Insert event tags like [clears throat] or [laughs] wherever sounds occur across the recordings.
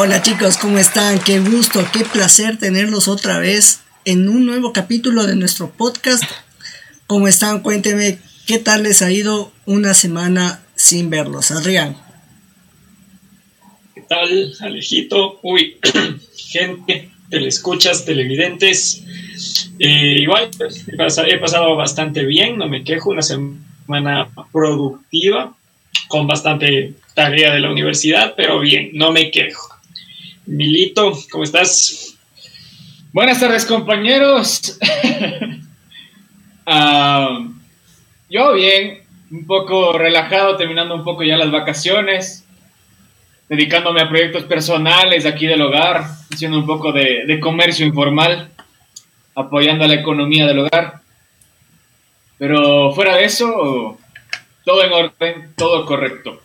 Hola chicos, ¿cómo están? Qué gusto, qué placer tenerlos otra vez en un nuevo capítulo de nuestro podcast. ¿Cómo están? Cuéntenme qué tal les ha ido una semana sin verlos. Adrián. ¿Qué tal, Alejito? Uy, [clears throat] gente, telescuchas, televidentes. Eh, igual, he pasado bastante bien, no me quejo, una semana productiva, con bastante tarea de la universidad, pero bien, no me quejo. Milito, ¿cómo estás? Buenas tardes, compañeros. [laughs] Ah, yo bien, un poco relajado, terminando un poco ya las vacaciones, dedicándome a proyectos personales aquí del hogar, haciendo un poco de, de comercio informal, apoyando a la economía del hogar. Pero fuera de eso, todo en orden, todo correcto.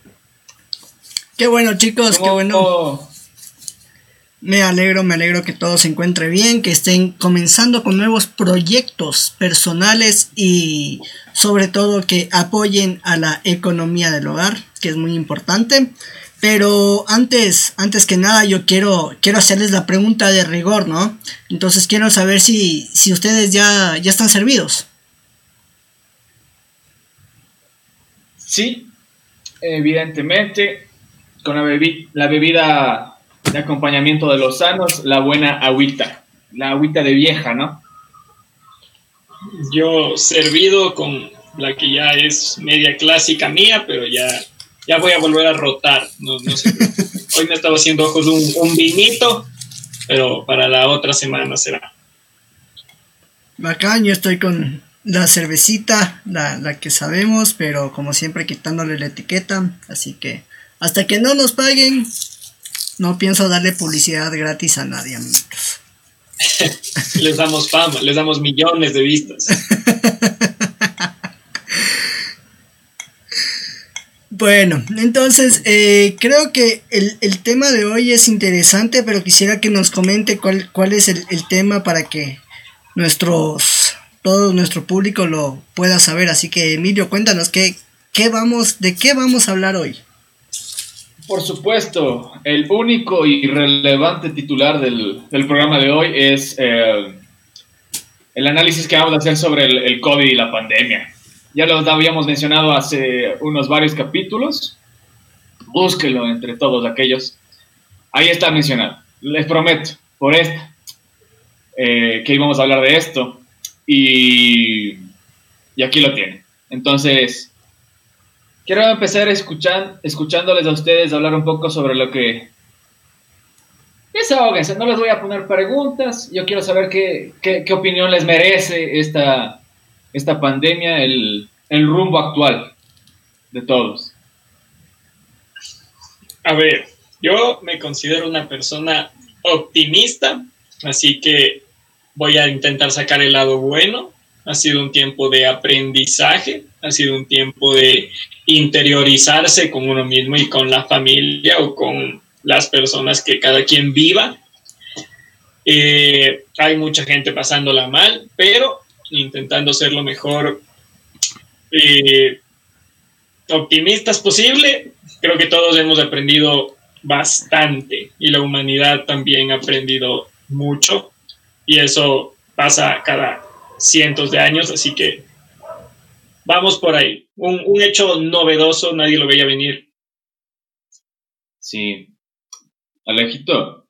Qué bueno, chicos, qué bueno. Me alegro, me alegro que todo se encuentre bien, que estén comenzando con nuevos proyectos personales y sobre todo que apoyen a la economía del hogar, que es muy importante. Pero antes, antes que nada, yo quiero, quiero hacerles la pregunta de rigor, ¿no? Entonces quiero saber si, si ustedes ya, ya están servidos. Sí, evidentemente, con la, la bebida de acompañamiento de los sanos, la buena agüita, la agüita de vieja, ¿no? Yo servido con la que ya es media clásica mía, pero ya, ya voy a volver a rotar. No, sé. Hoy me estaba haciendo ojos un, un vinito, pero para la otra semana será. Bacán, yo estoy con la cervecita, la, la, que sabemos, pero como siempre quitándole la etiqueta. Así que hasta que no nos paguen, no pienso darle publicidad gratis a nadie, amigos. [laughs] les damos fama, les damos millones de vistas. [laughs] Bueno, entonces eh, creo que el, tema de hoy es interesante, pero quisiera que nos comente cuál, cuál es el, tema para que nuestros todo nuestro público lo pueda saber. Así que Emilio, cuéntanos qué, qué vamos, de qué vamos a hablar hoy. Por supuesto, el único y relevante titular del, programa de hoy es eh, el análisis que vamos a hacer sobre el, COVID y la pandemia. Ya lo habíamos mencionado hace unos varios capítulos. Búsquelo entre todos aquellos. Ahí está mencionado. Les prometo, por esta, eh, que íbamos a hablar de esto. Y, y aquí lo tienen. Entonces, Quiero empezar escuchando, escuchándoles a ustedes hablar un poco sobre lo que... Desahóguense, no les voy a poner preguntas, yo quiero saber qué, qué, opinión les merece esta, esta pandemia, el, el rumbo actual de todos. A ver, yo me considero una persona optimista, así que voy a intentar sacar el lado bueno. Ha sido un tiempo de aprendizaje, ha sido un tiempo de interiorizarse con uno mismo y con la familia o con las personas que cada quien viva. Eh, hay mucha gente pasándola mal, pero intentando ser lo mejor eh, optimistas posible. Creo que todos hemos aprendido bastante y la humanidad también ha aprendido mucho y eso pasa cada cientos de años, así que vamos por ahí. Un, hecho novedoso, nadie lo veía venir. Sí. Alejito.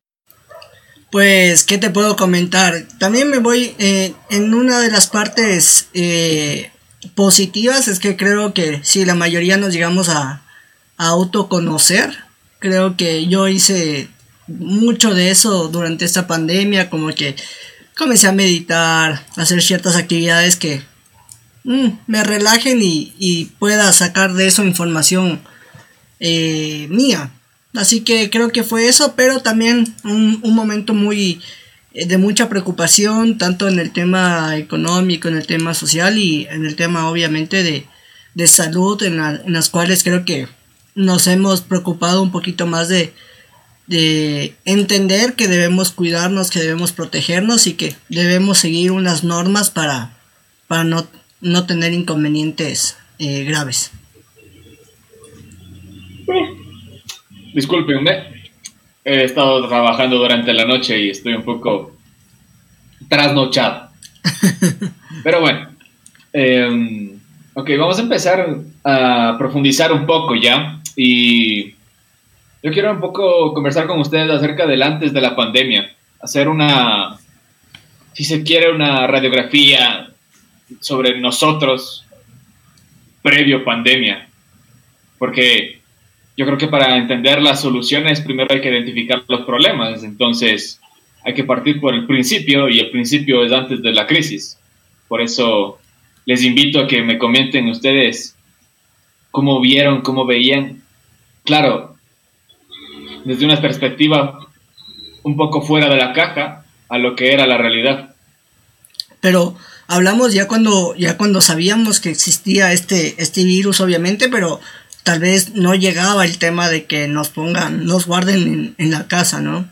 Pues, ¿qué te puedo comentar? También me voy eh, en una de las partes eh, positivas, es que creo que si la mayoría nos llegamos a, a autoconocer. Creo que yo hice mucho de eso durante esta pandemia, como que comencé a meditar, a hacer ciertas actividades que Mm, me relajen y, pueda sacar de eso información eh, mía. Así que creo que fue eso, pero también un, momento muy eh, de mucha preocupación, tanto en el tema económico, en el tema social y en el tema obviamente de, salud, en, las cuales creo que nos hemos preocupado un poquito más de, de entender que debemos cuidarnos, que debemos protegernos y que debemos seguir unas normas para, para no no tener inconvenientes eh, graves. Disculpenme, he estado trabajando durante la noche y estoy un poco trasnochado. [laughs] Pero bueno, em, ok, vamos a empezar a profundizar un poco ya. Y yo quiero un poco conversar con ustedes acerca del antes de la pandemia, hacer una, si se quiere, una radiografía sobre nosotros previo pandemia. Porque yo creo que para entender las soluciones primero hay que identificar los problemas. Entonces hay que partir por el principio y el principio es antes de la crisis. Por eso les invito a que me comenten ustedes cómo vieron, cómo veían. Claro, desde una perspectiva un poco fuera de la caja a lo que era la realidad. Pero hablamos ya cuando ya cuando sabíamos que existía este este virus obviamente, pero tal vez no llegaba el tema de que nos pongan, nos guarden en, la casa, ¿no?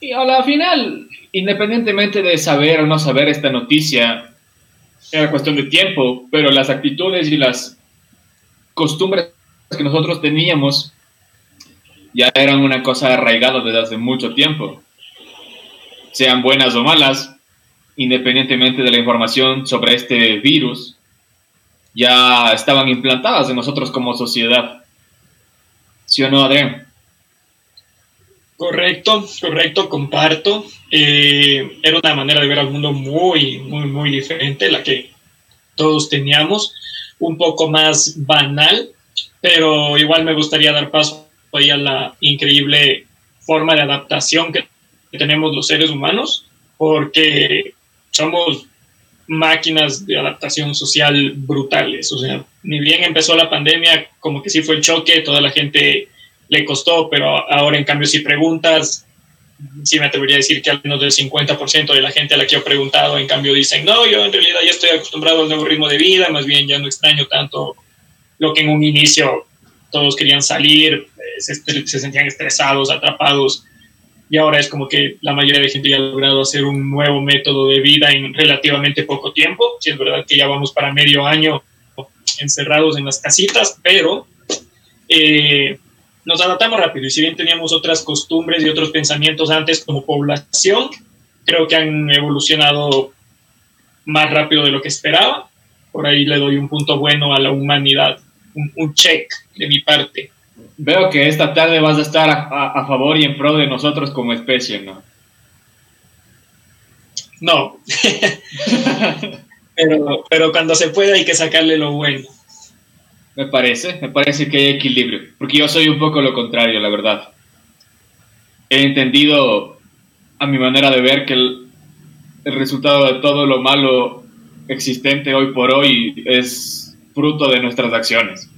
Y a la final, independientemente de saber o no saber esta noticia, era cuestión de tiempo, pero las actitudes y las costumbres que nosotros teníamos ya eran una cosa arraigada desde hace mucho tiempo, sean buenas o malas, independientemente de la información sobre este virus, ya estaban implantadas en nosotros como sociedad. ¿Sí o no, Adrián? Correcto, correcto, comparto. Eh, era una manera de ver al mundo muy, muy, muy diferente, la que todos teníamos, un poco más banal, pero igual me gustaría dar paso ahí a la increíble forma de adaptación que tenemos los seres humanos, porque somos máquinas de adaptación social brutales. O sea, ni bien empezó la pandemia, como que sí fue el choque, toda la gente le costó, pero ahora en cambio si preguntas, sí me atrevería a decir que al menos del 50% de la gente a la que he preguntado, en cambio dicen, no, yo en realidad ya estoy acostumbrado al nuevo ritmo de vida, más bien ya no extraño tanto lo que en un inicio todos querían salir, eh, se, se sentían estresados, atrapados y ahora es como que la mayoría de gente ya ha logrado hacer un nuevo método de vida en relativamente poco tiempo. Si es verdad que ya vamos para medio año encerrados en las casitas, pero eh, nos adaptamos rápido y si bien teníamos otras costumbres y otros pensamientos antes como población, creo que han evolucionado más rápido de lo que esperaba. Por ahí le doy un punto bueno a la humanidad, un, un check de mi parte. Veo que esta tarde vas a estar a, favor y en pro de nosotros como especie, ¿no? No. [laughs] pero, pero cuando se puede hay que sacarle lo bueno. Me parece, me parece que hay equilibrio. Porque yo soy un poco lo contrario, la verdad. He entendido a mi manera de ver que el, el resultado de todo lo malo existente hoy por hoy es fruto de nuestras acciones,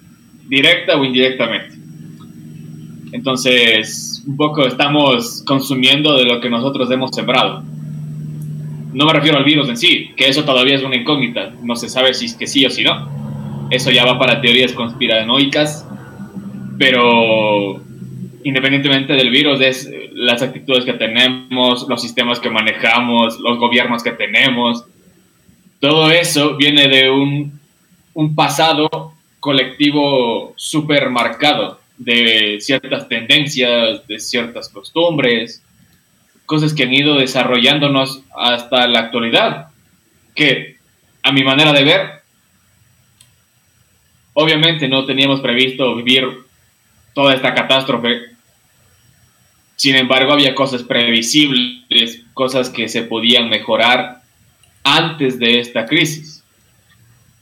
directa o indirectamente. Entonces, un poco estamos consumiendo de lo que nosotros hemos sembrado. No me refiero al virus en sí, que eso todavía es una incógnita. No se sabe si es que sí o si no. Eso ya va para teorías conspiranoicas. Pero independientemente del virus, es las actitudes que tenemos, los sistemas que manejamos, los gobiernos que tenemos. Todo eso viene de un, un pasado colectivo súper marcado de ciertas tendencias, de ciertas costumbres, cosas que han ido desarrollándonos hasta la actualidad, que a mi manera de ver, obviamente no teníamos previsto vivir toda esta catástrofe, sin embargo había cosas previsibles, cosas que se podían mejorar antes de esta crisis.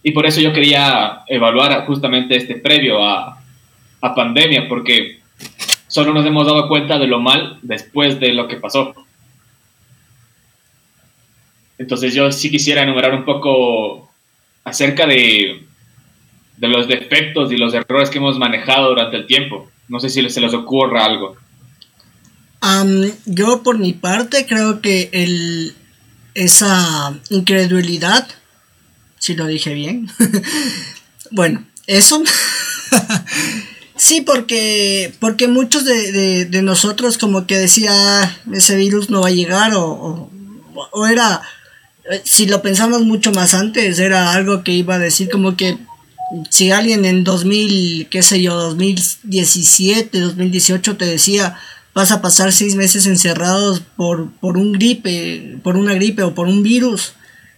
Y por eso yo quería evaluar justamente este previo a, a pandemia, porque solo nos hemos dado cuenta de lo mal después de lo que pasó. Entonces yo sí quisiera enumerar un poco acerca de, de los defectos y los errores que hemos manejado durante el tiempo. No sé si se les ocurra algo. yo por mi parte creo que el, esa incredulidad, si lo dije bien, [laughs] bueno, eso. [laughs] Sí, porque, porque muchos de, nosotros como que decía ese virus no va a llegar o, era, eh, si lo pensamos mucho más antes, era algo que iba a decir como que si alguien en 2000, qué sé yo, 2017, 2018 te decía, vas a pasar seis meses encerrados por, por un gripe, por una gripe o por un virus,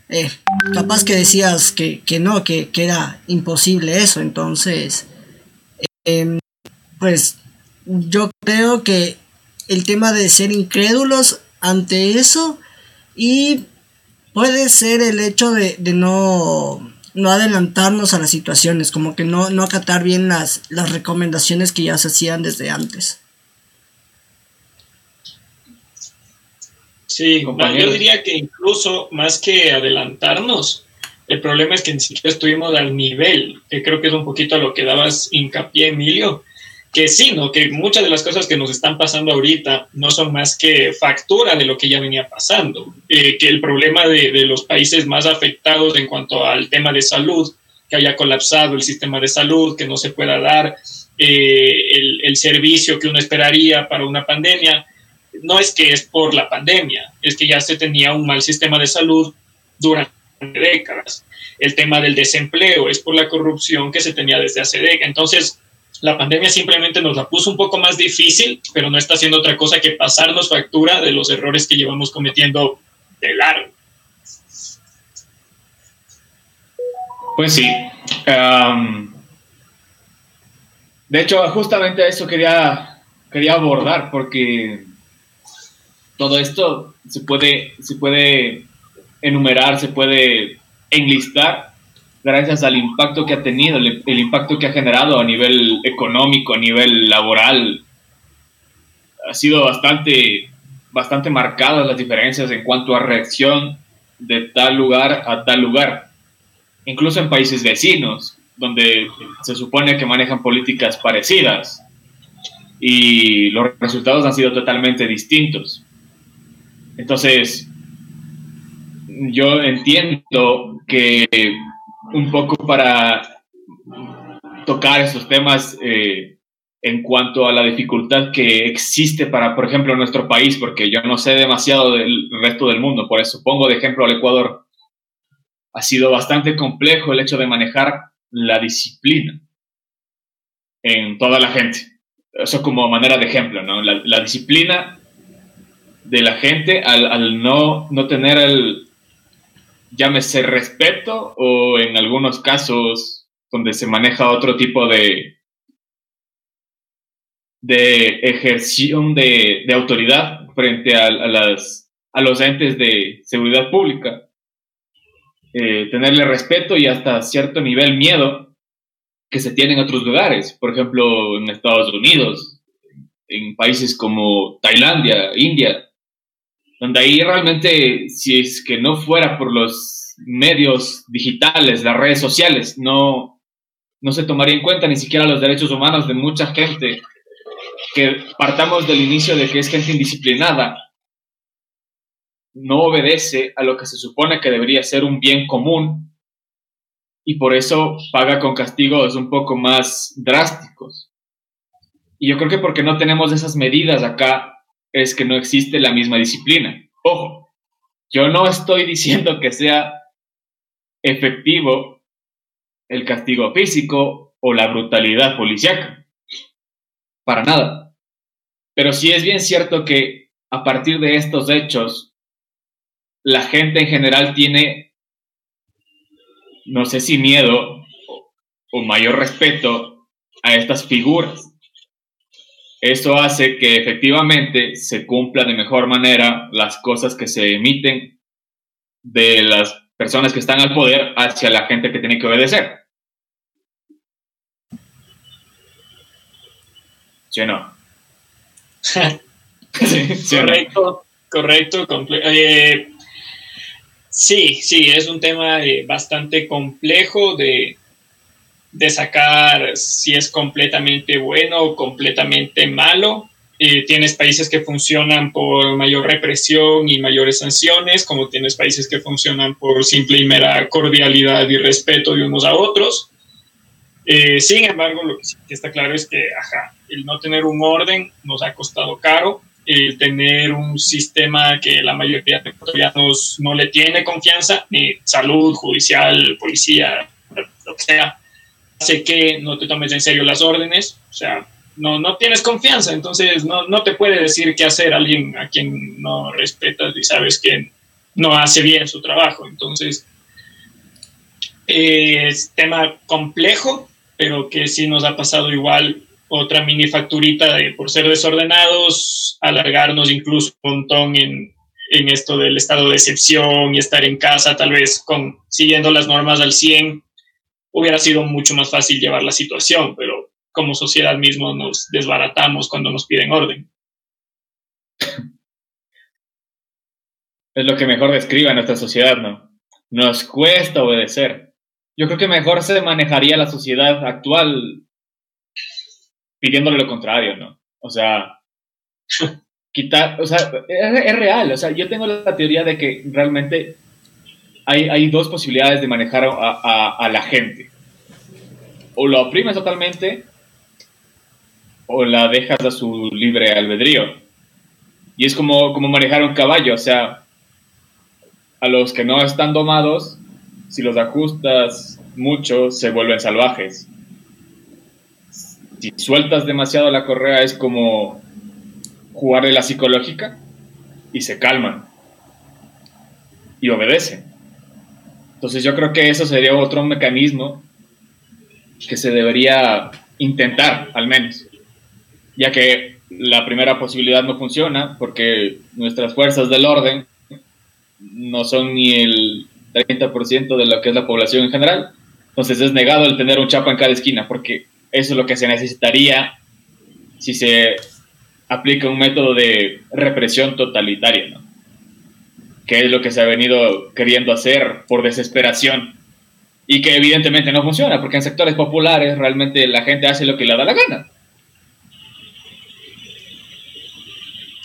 eh, capaz que decías que, no, que, era imposible eso. Entonces, em, pues yo creo que el tema de ser incrédulos ante eso y puede ser el hecho de, no, no adelantarnos a las situaciones, como que no, no acatar bien las, las recomendaciones que ya se hacían desde antes. Sí, yo diría que incluso más que adelantarnos, el problema es que ni siquiera estuvimos al nivel, que creo que es un poquito a lo que dabas hincapié, Emilio, que sí, ¿no? Que muchas de las cosas que nos están pasando ahorita no son más que factura de lo que ya venía pasando. Eh, que el problema de, de, los países más afectados en cuanto al tema de salud, que haya colapsado el sistema de salud, que no se pueda dar eh, el, el servicio que uno esperaría para una pandemia, no es que es por la pandemia, es que ya se tenía un mal sistema de salud durante décadas. El tema del desempleo es por la corrupción que se tenía desde hace décadas. Entonces, la pandemia simplemente nos la puso un poco más difícil, pero no está haciendo otra cosa que pasarnos factura de los errores que llevamos cometiendo de largo. Pues sí. de hecho, justamente eso quería, quería abordar, porque todo esto se puede, se puede enumerar, se puede enlistar gracias al impacto que ha tenido, el, impacto que ha generado a nivel económico, a nivel laboral. Ha sido bastante, bastante marcadas las diferencias en cuanto a reacción de tal lugar a tal lugar. Incluso en países vecinos, donde se supone que manejan políticas parecidas y los resultados han sido totalmente distintos. Entonces, yo entiendo que un poco para tocar esos temas eh, en cuanto a la dificultad que existe para, por ejemplo, nuestro país, porque yo no sé demasiado del resto del mundo, por eso pongo de ejemplo al Ecuador. Ha sido bastante complejo el hecho de manejar la disciplina en toda la gente. Eso como manera de ejemplo, ¿no? La, la disciplina de la gente al, no, no tener el, llámese respeto o en algunos casos donde se maneja otro tipo de, de ejerción de, autoridad frente a, las, a los entes de seguridad pública. Eh, tenerle respeto y hasta cierto nivel miedo que se tiene en otros lugares, por ejemplo en Estados Unidos, en países como Tailandia, India, donde ahí realmente, si es que no fuera por los medios digitales, las redes sociales, no, no se tomaría en cuenta ni siquiera los derechos humanos de mucha gente, que partamos del inicio de que es gente indisciplinada, no obedece a lo que se supone que debería ser un bien común y por eso paga con castigos un poco más drásticos. Y yo creo que porque no tenemos esas medidas acá es que no existe la misma disciplina. Ojo, yo no estoy diciendo que sea efectivo el castigo físico o la brutalidad policiaca. Para nada. Pero sí es bien cierto que a partir de estos hechos, la gente en general tiene, no sé si miedo o mayor respeto a estas figuras. Esto hace que efectivamente se cumpla de mejor manera las cosas que se emiten de las personas que están al poder hacia la gente que tiene que obedecer. ¿Sí o no? [laughs] correcto, correcto. Eh, sí, sí, es un tema eh, bastante complejo de, de sacar si es completamente bueno o completamente malo. Eh, tienes países que funcionan por mayor represión y mayores sanciones, como tienes países que funcionan por simple y mera cordialidad y respeto de unos a otros. Eh, sin embargo, lo que está claro es que ajá, el no tener un orden nos ha costado caro, el tener un sistema que la mayoría de ecuatorianos no le tiene confianza, ni salud, judicial, policía, lo que sea, hace que no te tomes en serio las órdenes, o sea, no, no tienes confianza, entonces no, no te puede decir qué hacer alguien a quien no respetas y sabes que no hace bien su trabajo. Entonces, es tema complejo, pero que sí nos ha pasado igual otra mini facturita de por ser desordenados, alargarnos incluso un montón en, en esto del estado de excepción y estar en casa, tal vez con siguiendo las normas al 100, hubiera sido mucho más fácil llevar la situación, pero como sociedad mismo nos desbaratamos cuando nos piden orden. Es lo que mejor describe a nuestra sociedad, ¿no? Nos cuesta obedecer. Yo creo que mejor se manejaría la sociedad actual pidiéndole lo contrario, ¿no? O sea, [laughs] quitar, o sea, es, real, o sea, yo tengo la teoría de que realmente hay, dos posibilidades de manejar a, a, la gente. O lo oprimes totalmente o la dejas a su libre albedrío. Y es como, como manejar un caballo, o sea, a los que no están domados, si los ajustas mucho, se vuelven salvajes. Si sueltas demasiado la correa es como jugarle la psicológica y se calman y obedecen. Entonces yo creo que eso sería otro mecanismo que se debería intentar, al menos, ya que la primera posibilidad no funciona porque nuestras fuerzas del orden no son ni el 30% de lo que es la población en general. Entonces es negado el tener un chapa en cada esquina, porque eso es lo que se necesitaría si se aplica un método de represión totalitaria, ¿no? Que es lo que se ha venido queriendo hacer por desesperación y que evidentemente no funciona, porque en sectores populares realmente la gente hace lo que le da la gana.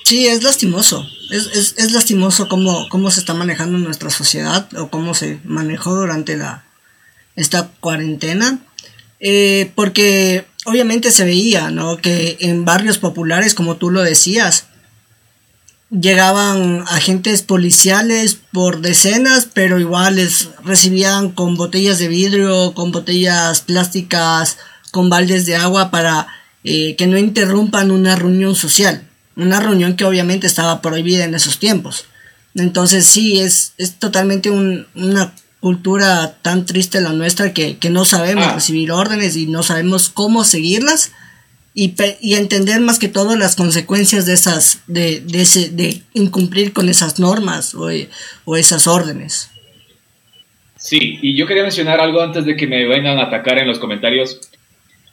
Sí, es lastimoso. Es, es, es lastimoso cómo, cómo se está manejando nuestra sociedad o cómo se manejó durante la, esta cuarentena. Eh, porque obviamente se veía, ¿no? Que en barrios populares, como tú lo decías, llegaban agentes policiales por decenas, pero igual les recibían con botellas de vidrio, con botellas plásticas, con baldes de agua para eh, que no interrumpan una reunión social una reunión que obviamente estaba prohibida en esos tiempos. Entonces sí, es, es totalmente una cultura tan triste la nuestra que, no sabemos ah. recibir órdenes y no sabemos cómo seguirlas y, y, entender más que todo las consecuencias de esas, de, de, ese, de incumplir con esas normas o, o esas órdenes. Sí, y yo quería mencionar algo antes de que me vengan a atacar en los comentarios.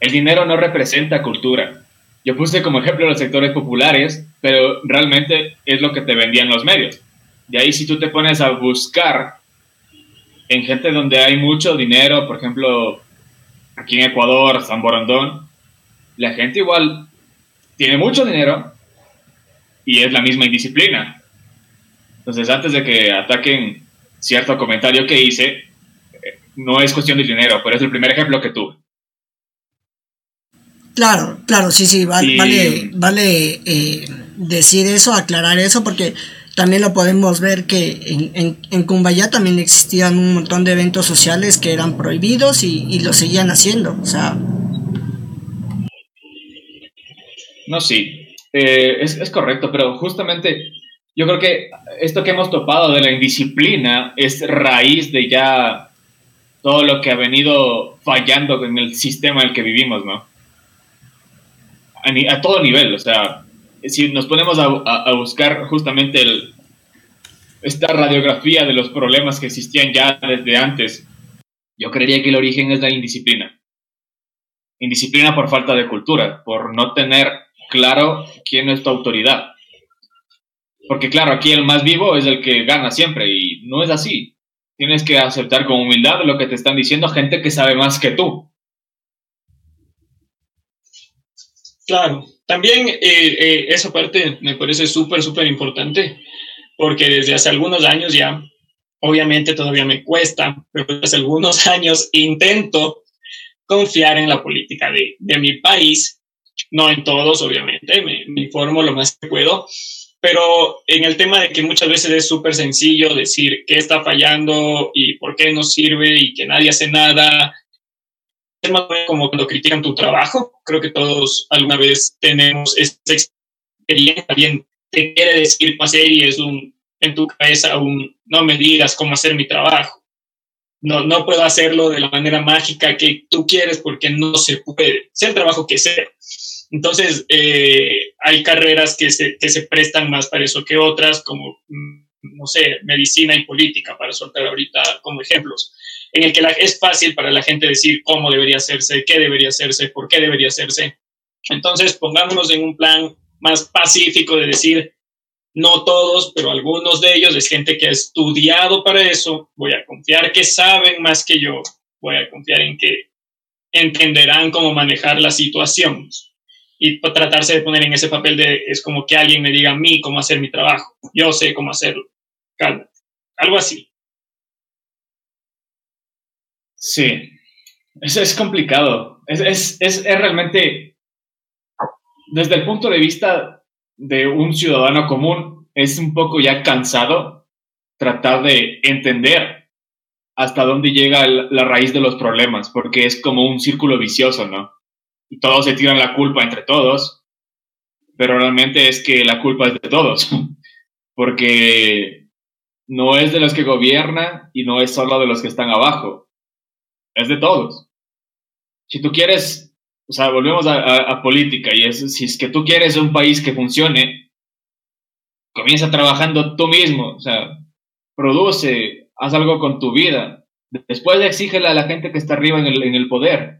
El dinero no representa cultura. Yo puse como ejemplo los sectores populares, pero realmente es lo que te vendían los medios. De ahí si tú te pones a buscar en gente donde hay mucho dinero, por ejemplo, aquí en Ecuador, San Borondón, la gente igual tiene mucho dinero y es la misma indisciplina. Entonces, antes de que ataquen cierto comentario que hice, eh, no es cuestión de dinero, pero es el primer ejemplo que tuve. Claro, claro, sí, sí, vale, vale, eh, decir eso, aclarar eso, porque también lo podemos ver que en, en, en, Cumbayá también existían un montón de eventos sociales que eran prohibidos y, lo seguían haciendo, o sea. No, sí, eh, es, es correcto, pero justamente yo creo que esto que hemos topado de la indisciplina es raíz de ya todo lo que ha venido fallando en el sistema en el que vivimos, ¿no? a, todo nivel, o sea, si nos ponemos a, buscar justamente el, esta radiografía de los problemas que existían ya desde antes, yo creería que el origen es la indisciplina. Indisciplina por falta de cultura, por no tener claro quién es tu autoridad. Porque claro, aquí el más vivo es el que gana siempre y no es así. Tienes que aceptar con humildad lo que te están diciendo gente que sabe más que tú. Claro, también eh, eh, esa parte me parece súper, súper importante, porque desde hace algunos años ya, obviamente todavía me cuesta, pero desde hace algunos [laughs] años intento confiar en la política de, mi país, no en todos, obviamente, me, me informo lo más que puedo, pero en el tema de que muchas veces es súper sencillo decir qué está fallando y por qué no sirve y que nadie hace nada es más como cuando critican tu trabajo. Creo que todos alguna vez tenemos esa experiencia. Alguien te quiere decir cómo hacer y es un, en tu cabeza un, no me digas cómo hacer mi trabajo. No, no puedo hacerlo de la manera mágica que tú quieres porque no se puede, sea el trabajo que sea. Entonces, eh, hay carreras que se, que se prestan más para eso que otras, como, mm, no sé, medicina y política, para soltar ahorita como ejemplos en el que es fácil para la gente decir cómo debería hacerse, qué debería hacerse, por qué debería hacerse. Entonces, pongámonos en un plan más pacífico de decir, no todos, pero algunos de ellos es gente que ha estudiado para eso, voy a confiar que saben más que yo, voy a confiar en que entenderán cómo manejar la situación y tratarse de poner en ese papel de, es como que alguien me diga a mí cómo hacer mi trabajo, yo sé cómo hacerlo, cálmate, algo así. Sí, eso es complicado. Es, es, es, es, realmente, desde el punto de vista de un ciudadano común, es un poco ya cansado tratar de entender hasta dónde llega la raíz de los problemas, porque es como un círculo vicioso, ¿no? Y todos se tiran la culpa entre todos, pero realmente es que la culpa es de todos, [laughs] porque no es de los que gobiernan y no es solo de los que están abajo es de todos. Si tú quieres, o sea, volvemos a, política y es, si es que tú quieres un país que funcione, comienza trabajando tú mismo, o sea, produce, haz algo con tu vida. Después exígele a la gente que está arriba en el, en el poder.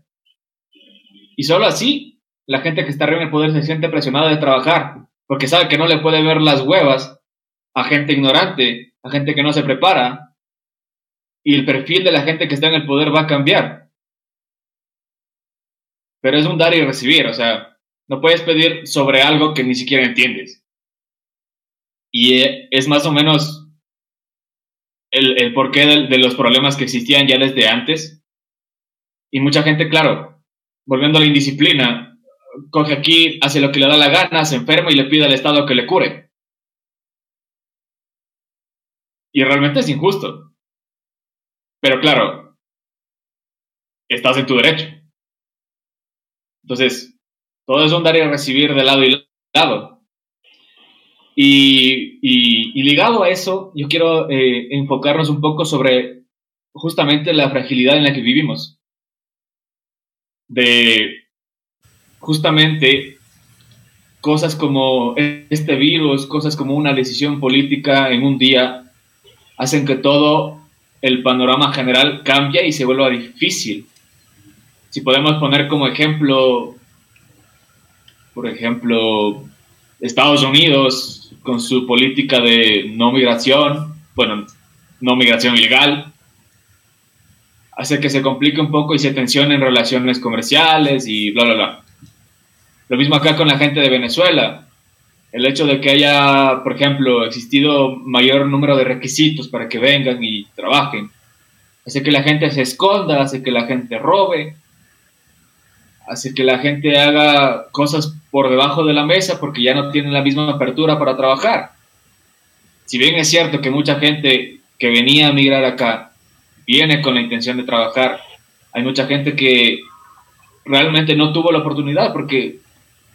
Y solo así, la gente que está arriba en el poder se siente presionada de trabajar, porque sabe que no le puede ver las huevas a gente ignorante, a gente que no se prepara, y el perfil de la gente que está en el poder va a cambiar. Pero es un dar y recibir, o sea, no puedes pedir sobre algo que ni siquiera entiendes. Y eh, es más o menos el, el porqué de, los problemas que existían ya desde antes. Y mucha gente, claro, volviendo a la indisciplina, coge aquí, hace lo que le da la gana, se enferma y le pide al Estado que le cure. Y realmente es injusto. Pero claro, estás en tu derecho. Entonces, todo es un dar y recibir de lado y lado. Y, ligado a eso, yo quiero eh, enfocarnos un poco sobre justamente la fragilidad en la que vivimos. De justamente cosas como este virus, cosas como una decisión política en un día, hacen que todo el panorama general cambia y se vuelve difícil. Si podemos poner como ejemplo, por ejemplo, Estados Unidos con su política de no migración, bueno, no migración ilegal, hace que se complique un poco y se tensionen relaciones comerciales y bla, bla, bla. Lo mismo acá con la gente de Venezuela el hecho de que haya, por ejemplo, existido mayor número de requisitos para que vengan y trabajen, hace que la gente se esconda, hace que la gente robe, hace que la gente haga cosas por debajo de la mesa porque ya no tienen la misma apertura para trabajar. Si bien es cierto que mucha gente que venía a migrar acá viene con la intención de trabajar, hay mucha gente que realmente no tuvo la oportunidad porque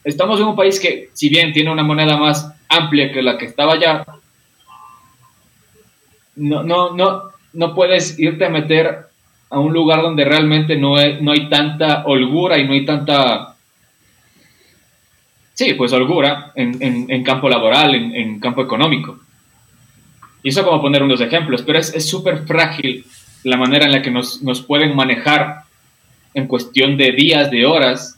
estamos en un país que, si bien tiene una moneda más amplia que la que estaba allá, no, no, no, no puedes irte a meter a un lugar donde realmente no hay, no hay tanta holgura y no hay tanta... Sí, pues holgura en, campo laboral, en, campo económico. Y eso como poner unos ejemplos, pero es súper frágil la manera en la que nos, nos pueden manejar en cuestión de días, de horas,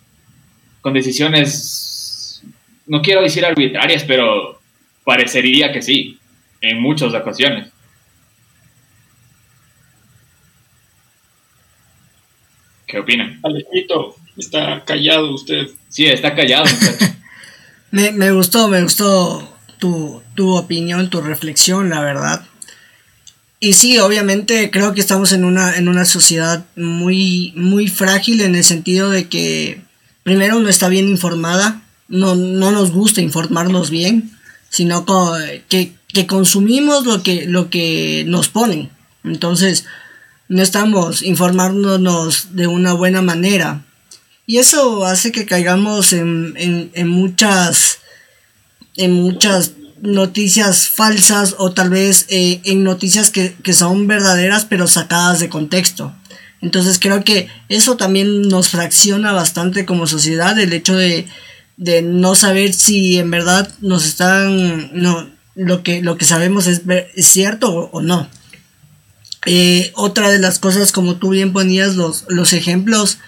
con decisiones, no quiero decir arbitrarias, pero parecería que sí, en muchas ocasiones. ¿Qué opinan? Alejito, está callado usted. Sí, está callado. [laughs] me, me, gustó, me gustó tu, tu opinión, tu reflexión, la verdad. Y sí, obviamente creo que estamos en una, en una sociedad muy, muy frágil en el sentido de que primero no está bien informada, no, no nos gusta informarnos bien, sino que, consumimos lo que, lo que nos ponen. Entonces, no estamos informándonos de una buena manera. Y eso hace que caigamos en, en, muchas en muchas noticias falsas o tal vez eh, en noticias que, que, son verdaderas pero sacadas de contexto. Entonces creo que eso también nos fracciona bastante como sociedad, el hecho de, de no saber si en verdad nos están, no, lo que, lo que sabemos es, cierto o, no. Eh, otra de las cosas, como tú bien ponías los, los ejemplos,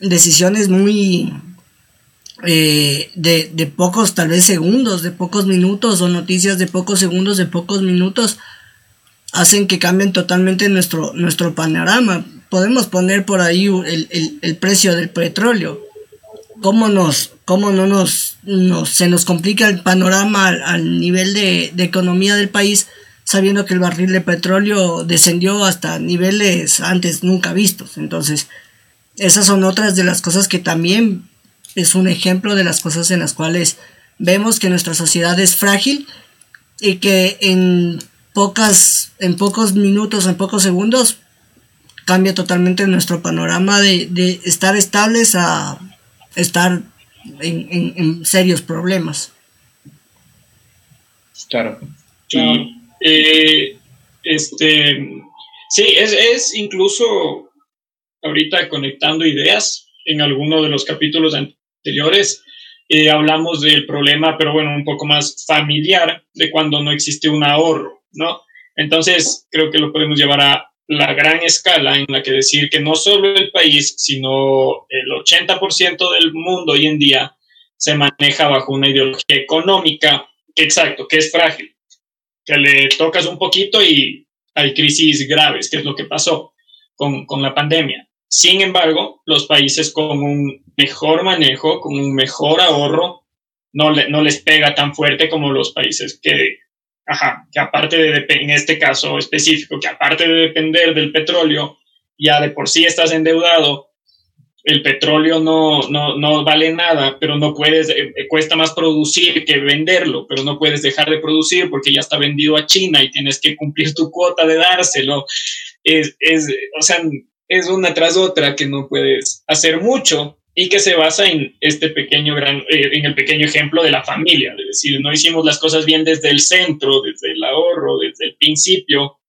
decisiones muy eh, de, de, pocos, tal vez segundos, de pocos minutos, o noticias de pocos segundos, de pocos minutos, hacen que cambien totalmente nuestro, nuestro panorama. Podemos poner por ahí el, el precio del petróleo cómo nos, cómo no nos, se nos complica el panorama al, nivel de, economía del país, sabiendo que el barril de petróleo descendió hasta niveles antes nunca vistos. Entonces, esas son otras de las cosas que también es un ejemplo de las cosas en las cuales vemos que nuestra sociedad es frágil y que en pocas, en pocos minutos, en pocos segundos, cambia totalmente nuestro panorama de, de estar estables a estar en, serios problemas. Claro. Eh, este, sí, es, es incluso ahorita conectando ideas en alguno de los capítulos anteriores. Eh, hablamos del problema, pero bueno, un poco más familiar de cuando no existe un ahorro, ¿no? Entonces, creo que lo podemos llevar a la gran escala en la que decir que no solo el país, sino el 80% del mundo hoy en día se maneja bajo una ideología económica, exacto, que es frágil, que le tocas un poquito y hay crisis graves, que es lo que pasó con, con la pandemia. Sin embargo, los países con un mejor manejo, con un mejor ahorro, no, le, no les pega tan fuerte como los países que Ajá, que aparte de, en este caso específico, que aparte de depender del petróleo, ya de por sí estás endeudado, el petróleo no, no, no vale nada, pero no puedes, eh, eh, cuesta más producir que venderlo, pero no puedes dejar de producir porque ya está vendido a China y tienes que cumplir tu cuota de dárselo. Es, es, o sea, es una tras otra que no puedes hacer mucho y que se basa en este pequeño gran, eh, en el pequeño ejemplo de la familia, es decir, no hicimos las cosas bien desde el centro, desde el ahorro, desde el principio,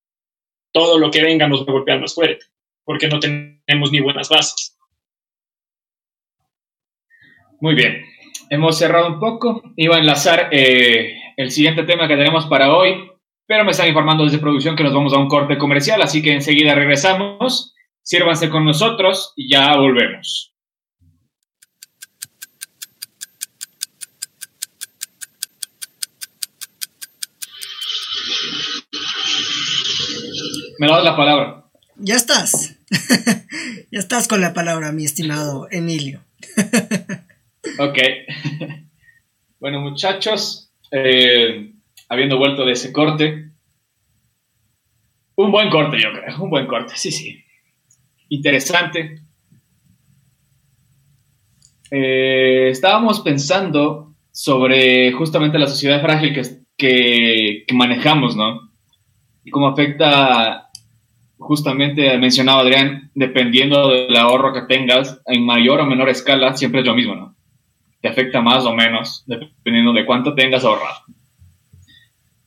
todo lo que venga nos va a golpear más fuerte, porque no tenemos ni buenas bases. Muy bien, hemos cerrado un poco, iba a enlazar eh, el siguiente tema que tenemos para hoy, pero me están informando desde producción que nos vamos a un corte comercial, así que enseguida regresamos, sírvanse con nosotros y ya volvemos. Me das la palabra. Ya estás. [laughs] ya estás con la palabra, mi estimado Emilio. [laughs] ok. [laughs] bueno, muchachos, eh, habiendo vuelto de ese corte, un buen corte, yo creo, un buen corte, sí, sí. Interesante. Eh, estábamos pensando sobre justamente la sociedad frágil que, manejamos, ¿no? Y cómo afecta justamente mencionaba Adrián, dependiendo del ahorro que tengas, en mayor o menor escala, siempre es lo mismo, ¿no? Te afecta más o menos, dependiendo de cuánto tengas ahorrado.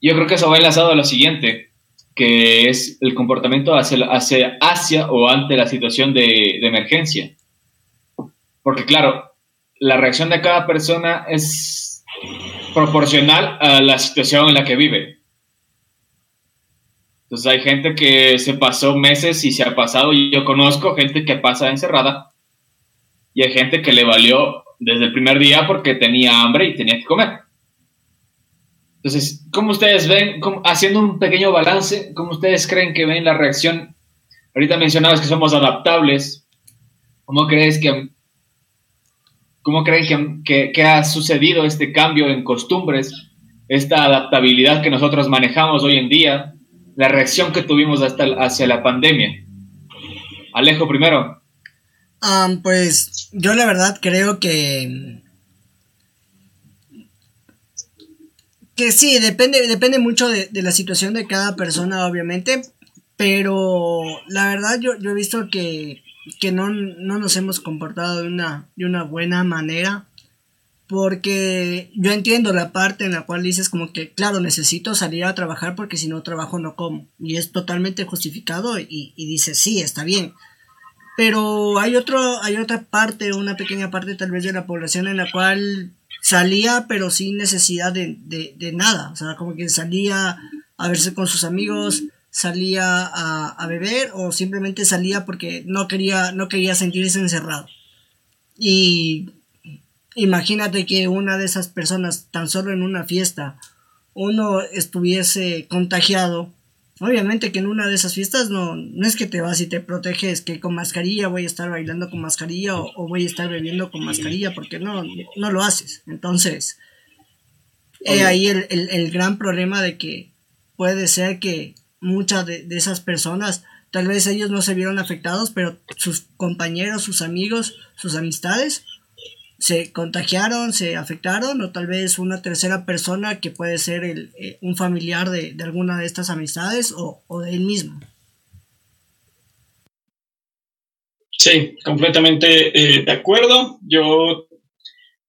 Yo creo que eso va enlazado a lo siguiente, que es el comportamiento hacia, hacia, hacia o ante la situación de, de emergencia. Porque claro, la reacción de cada persona es proporcional a la situación en la que vive. Entonces hay gente que se pasó meses y se ha pasado, y yo conozco gente que pasa encerrada, y hay gente que le valió desde el primer día porque tenía hambre y tenía que comer. Entonces, ¿cómo ustedes ven, haciendo un pequeño balance, cómo ustedes creen que ven la reacción? Ahorita mencionabas que somos adaptables. ¿Cómo crees que, cómo creen que, que ha sucedido este cambio en costumbres, esta adaptabilidad que nosotros manejamos hoy en día? la reacción que tuvimos hasta, hacia la pandemia. Alejo primero. pues yo la verdad creo que... Que sí, depende, depende mucho de, la situación de cada persona, obviamente. Pero la verdad yo, yo he visto que, que no, no, nos hemos comportado de una, de una buena manera. Porque yo entiendo la parte en la cual dices como que, claro, necesito salir a trabajar porque si no trabajo no como. Y es totalmente justificado y, y dices, sí, está bien. Pero hay, otro, hay otra parte, una pequeña parte tal vez de la población en la cual salía pero sin necesidad de, de, nada. O sea, como que salía a verse con sus amigos, salía a, a, beber o simplemente salía porque no quería, no quería sentirse encerrado. Y imagínate que una de esas personas, tan solo en una fiesta, uno estuviese contagiado Obviamente que en una de esas fiestas no, no es que te vas y te proteges que con mascarilla voy a estar bailando con mascarilla o, voy a estar bebiendo con mascarilla porque no, no lo haces. Entonces, he ahí el, el, gran problema de que puede ser que muchas de, de esas personas, tal vez ellos no se vieron afectados, pero sus compañeros, sus amigos, sus amistades, se contagiaron, se afectaron, o tal vez una tercera persona que puede ser el, eh, un familiar de, alguna de estas amistades o, de él mismo. Sí, completamente eh, de acuerdo. Yo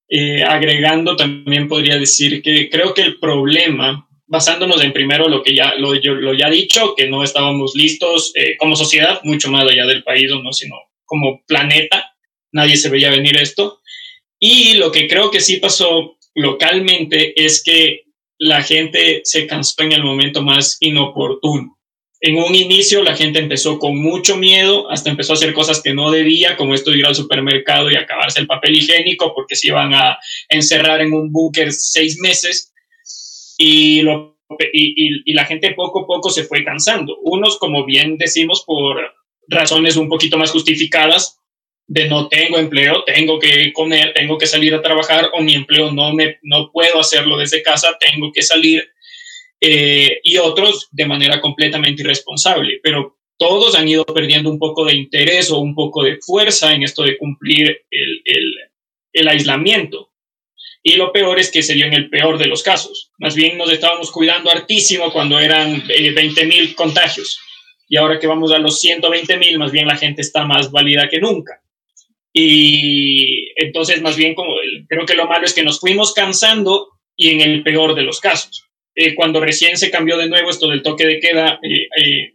eh, agregando también podría decir que creo que el problema, basándonos en primero lo que ya lo, yo, lo ya dicho, que no estábamos listos como sociedad, mucho más allá del país o no, sino como planeta, nadie se veía venir esto y lo que creo que sí pasó localmente es que la gente se cansó en el momento más inoportuno. En un inicio la gente empezó con mucho miedo, hasta empezó a hacer cosas que no debía, como esto de ir al supermercado y acabarse el papel higiénico porque se iban a encerrar en un búnker seis meses. Y, y la gente poco a poco se fue cansando. Unos, como bien decimos, por razones un poquito más justificadas, de no tengo empleo, tengo que comer, tengo que salir a trabajar o mi empleo no, me, no puedo hacerlo desde casa, tengo que salir. Eh, y otros de manera completamente irresponsable, pero todos han ido perdiendo un poco de interés o un poco de fuerza en esto de cumplir el, el, el aislamiento. Y lo peor es que se dio en el peor de los casos. Más bien nos estábamos cuidando hartísimo cuando eran eh, 20 mil contagios. Y ahora que vamos a los 120 mil, más bien la gente está más válida que nunca. Y entonces, más bien, como creo que lo malo es que nos fuimos cansando y en el peor de los casos. Eh, cuando recién se cambió de nuevo esto del toque de queda, eh, eh,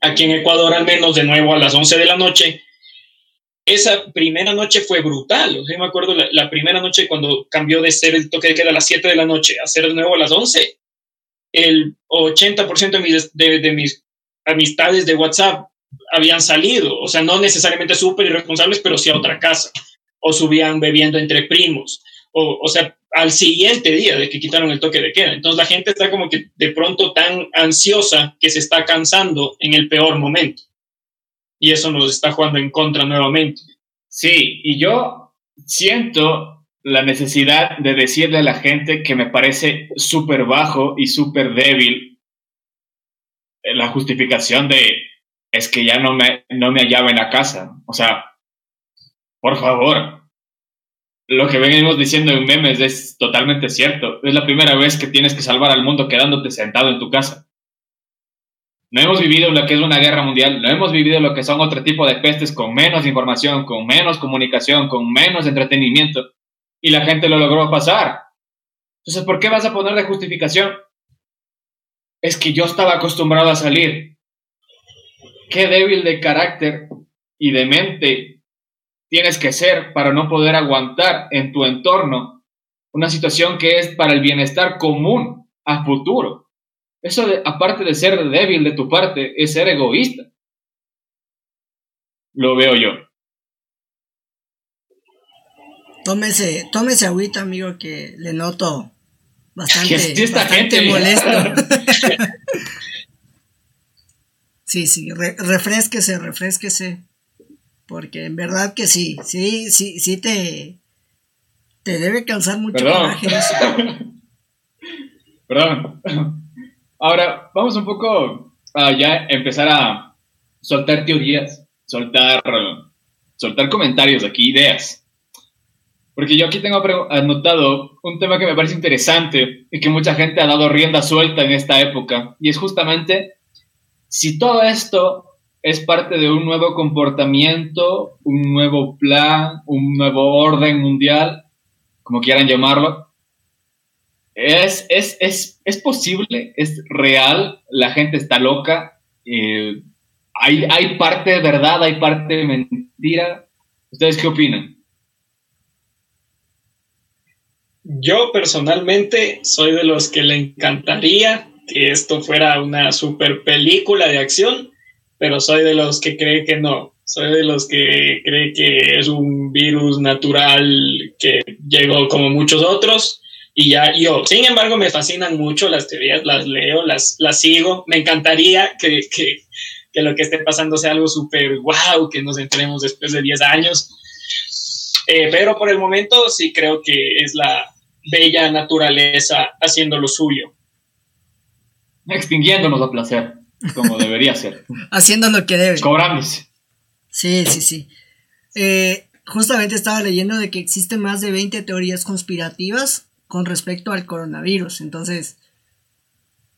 aquí en Ecuador al menos de nuevo a las 11 de la noche, esa primera noche fue brutal. O sea, me acuerdo la, primera noche cuando cambió de ser el toque de queda a las 7 de la noche a ser de nuevo a las 11, el 80% de mis, de mis amistades de WhatsApp habían salido, o sea, no necesariamente súper irresponsables, pero sí a otra casa, o subían bebiendo entre primos, o, o sea, al siguiente día de que quitaron el toque de queda. Entonces la gente está como que de pronto tan ansiosa que se está cansando en el peor momento. Y eso nos está jugando en contra nuevamente. Sí, y yo siento la necesidad de decirle a la gente que me parece súper bajo y súper débil la justificación de es que ya no me, no me hallaba en la casa. O sea, por favor. Lo que venimos diciendo en memes es totalmente cierto. Es la primera vez que tienes que salvar al mundo quedándote sentado en tu casa. No hemos vivido lo que es una guerra mundial, no hemos vivido lo que son otro tipo de pestes con menos información, con menos comunicación, con menos entretenimiento. Y la gente lo logró pasar. Entonces, ¿por qué vas a poner de justificación? Es que yo estaba acostumbrado a salir qué débil de carácter y de mente tienes que ser para no poder aguantar en tu entorno una situación que es para el bienestar común a futuro. Eso, aparte de ser débil de tu parte, es ser egoísta. Lo veo yo. Tómese, tómese agüita, amigo, que le noto [laughs] bastante, bastante molesto. [laughs] Sí, sí, refresquese, refresquese. Porque en verdad que sí, sí, sí, sí te, te debe causar mucho Perdón. [laughs] Perdón. Ahora, vamos un poco a ya empezar a soltar teorías, soltar, soltar comentarios aquí, ideas. Porque yo aquí tengo anotado un tema que me parece interesante y que mucha gente ha dado rienda suelta en esta época, y es justamente si todo esto es parte de un nuevo comportamiento, un nuevo plan, un nuevo orden mundial, como quieran llamarlo, es, es, es, es posible, es real, la gente está loca, eh, hay, hay parte de verdad, hay parte de mentira. ¿Ustedes qué opinan? Yo personalmente soy de los que le encantaría esto fuera una super película de acción, pero soy de los que cree que no. Soy de los que cree que es un virus natural que llegó como muchos otros y ya yo. Sin embargo, me fascinan mucho las teorías, las leo, las, las sigo. Me encantaría que, que, que lo que esté pasando sea algo súper wow, que nos enteremos después de 10 años. Eh, pero por el momento sí creo que es la bella naturaleza haciendo lo suyo. Extinguiéndonos a placer, como debería ser. [laughs] haciendo lo que debe. Cobrándose. Sí, sí, sí. Eh, justamente estaba leyendo de que existen más de 20 teorías conspirativas con respecto al coronavirus. Entonces,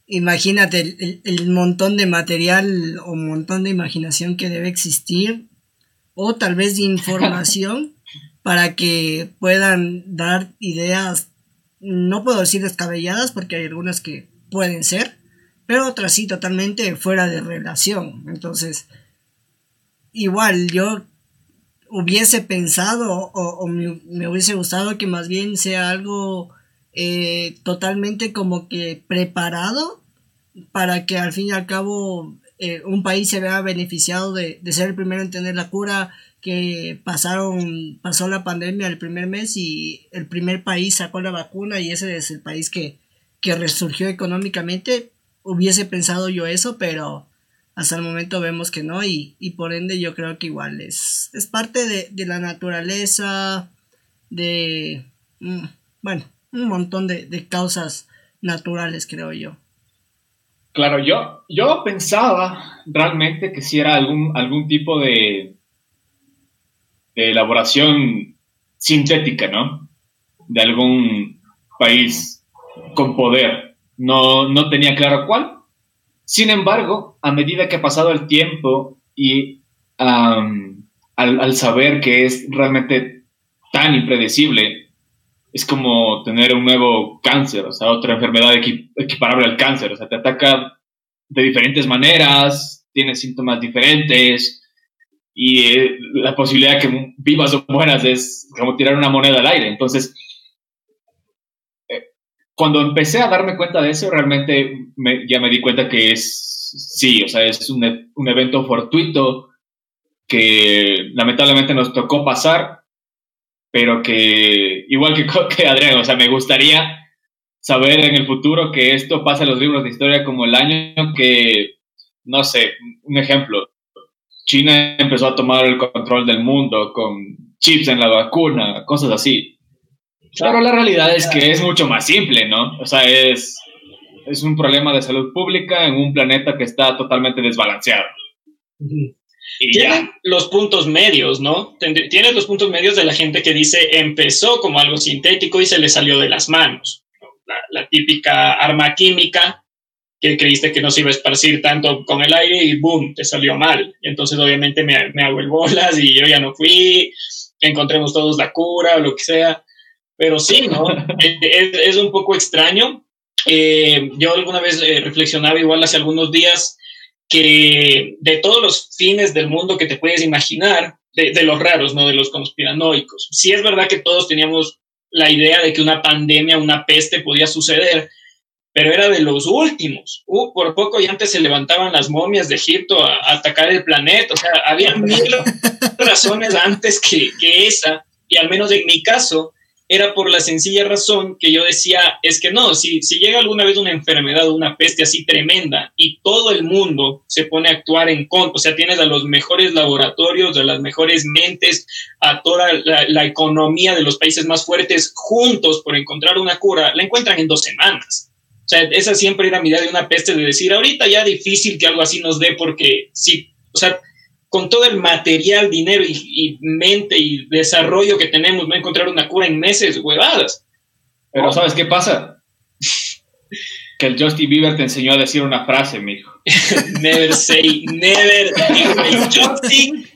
imagínate el, montón de material o montón de imaginación que debe existir o tal vez de información [laughs] para que puedan dar ideas, no puedo decir descabelladas porque hay algunas que pueden ser, pero otras sí totalmente fuera de relación. Entonces, igual yo hubiese pensado o, me, hubiese gustado que más bien sea algo eh, totalmente como que preparado para que al fin y al cabo eh, un país se vea beneficiado de, ser el primero en tener la cura, que pasaron, pasó la pandemia el primer mes y el primer país sacó la vacuna y ese es el país que, que resurgió económicamente. Hubiese pensado yo eso, pero hasta el momento vemos que no y, por ende yo creo que igual es, es parte de, la naturaleza, de, mm, bueno, un montón de, de causas naturales creo yo. Claro, yo, yo pensaba realmente que si era algún, algún tipo de, de elaboración sintética, ¿no? De algún país con poder. No, no tenía claro cuál. Sin embargo, a medida que ha pasado el tiempo y al, al, saber que es realmente tan impredecible, es como tener un nuevo cáncer, o sea, otra enfermedad equiparable al cáncer, o sea, te ataca de diferentes maneras, tiene síntomas diferentes y eh, la posibilidad que vivas o mueras es como tirar una moneda al aire. Entonces, cuando empecé a darme cuenta de eso, realmente ya me di cuenta que es, sí, o sea, es un, un evento fortuito que lamentablemente nos tocó pasar pero que igual que, [laughs] que Adrián, o sea, me gustaría saber en el futuro que esto pase en los libros de historia como el año que, no sé, un ejemplo, China empezó a tomar el control del mundo con chips en la vacuna, cosas así. Pero la realidad es que es mucho más simple, ¿no? O sea, es, es un problema de salud pública en un planeta que está totalmente desbalanceado. Tienen los puntos medios, ¿no? Tienes los puntos medios de la gente que dice empezó como algo sintético y se le salió de las manos. La, típica arma química que creíste que no se iba a esparcir tanto con el aire y boom, te salió mal. entonces obviamente me, me hago el bolas y yo ya no fui, encontremos todos la cura o lo que sea. Pero sí, ¿no? [laughs] es, es, un poco extraño. Eh, yo alguna vez eh, reflexionaba igual hace algunos días que de todos los fines del mundo que te puedes imaginar, de, los raros, no de los conspiranoicos. Sí es verdad que todos teníamos la idea de que una pandemia, una peste podía suceder, pero era de los últimos. Uh, por poco y antes se levantaban las momias de Egipto a, atacar el planeta. O sea, había mil [laughs] razones antes que, que esa, y al menos en mi caso, era por la sencilla razón que yo decía, es que no, si, si llega alguna vez una enfermedad una peste así tremenda y todo el mundo se pone a actuar en contra, o sea, tienes a los mejores laboratorios, a las mejores mentes, a toda la, la economía de los países más fuertes juntos por encontrar una cura, la encuentran en dos semanas. O sea, esa siempre era mi idea de una peste de decir, ahorita ya difícil que algo así nos dé porque sí, o sea, con todo el material, dinero y, mente y desarrollo que tenemos, no encontrar una cura en meses, huevadas. Pero ¿sabes qué pasa? [laughs] que el Justin Bieber te enseñó a decir una frase, mijo. [laughs] never say never. [laughs] Justin.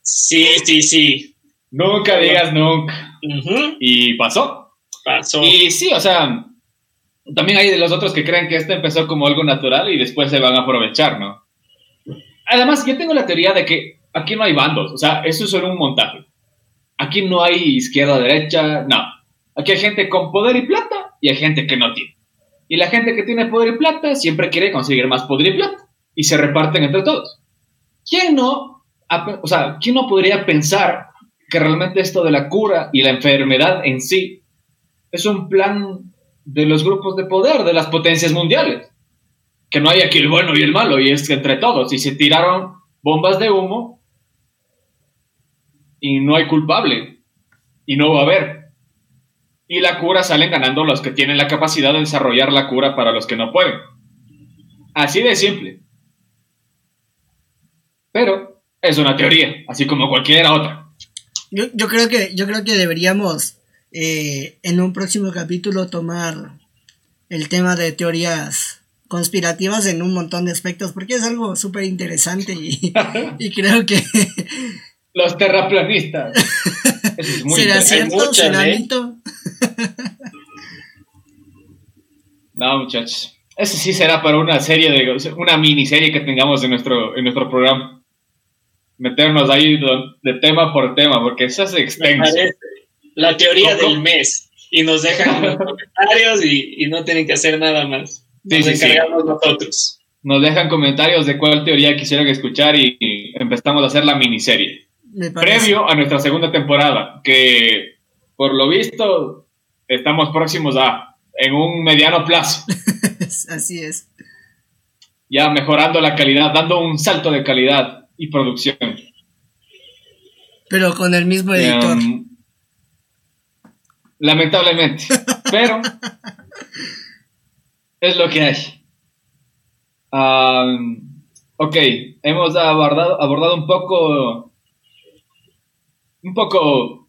Sí, sí, sí. Nunca digas nunca. Y pasó. Pasó. Y sí, o sea, también hay de los otros que creen que esto empezó como algo natural y después se van a aprovechar, ¿no? Además, yo tengo la teoría de que aquí no hay bandos, o sea, eso es solo un montaje. Aquí no hay izquierda, derecha, no. Aquí hay gente con poder y plata y hay gente que no tiene. Y la gente que tiene poder y plata siempre quiere conseguir más poder y plata y se reparten entre todos. ¿Quién no, o sea, quién no podría pensar que realmente esto de la cura y la enfermedad en sí es un plan de los grupos de poder, de las potencias mundiales? Que no hay aquí el bueno y el malo y es entre todos. Y se tiraron bombas de humo y no hay culpable y no va a haber. Y la cura salen ganando los que tienen la capacidad de desarrollar la cura para los que no pueden. Así de simple. Pero es una teoría, así como cualquier otra. Yo, yo creo que yo creo que deberíamos eh, en un próximo capítulo tomar el tema de teorías conspirativas en un montón de aspectos porque es algo súper interesante y, [laughs] y creo que los terraplanistas. ¿Será cierto? ¿Será ¿eh? no, muchachos. Eso sí será para una serie de una miniserie que tengamos en nuestro en nuestro programa. Meternos ahí de tema por tema, porque eso es extenso. La teoría del mes. Y nos dejan los comentarios y, no tienen que hacer nada más. Nos encargamos nosotros. Nos dejan comentarios de cuál teoría quisieran escuchar y empezamos a hacer la miniserie previo a nuestra segunda temporada, que por lo visto estamos próximos a en un mediano plazo. [laughs] Así es. Ya mejorando la calidad, dando un salto de calidad y producción. Pero con el mismo editor. Em, lamentablemente. [laughs] Pero es lo que hay. ok, hemos abordado, abordado un poco un poco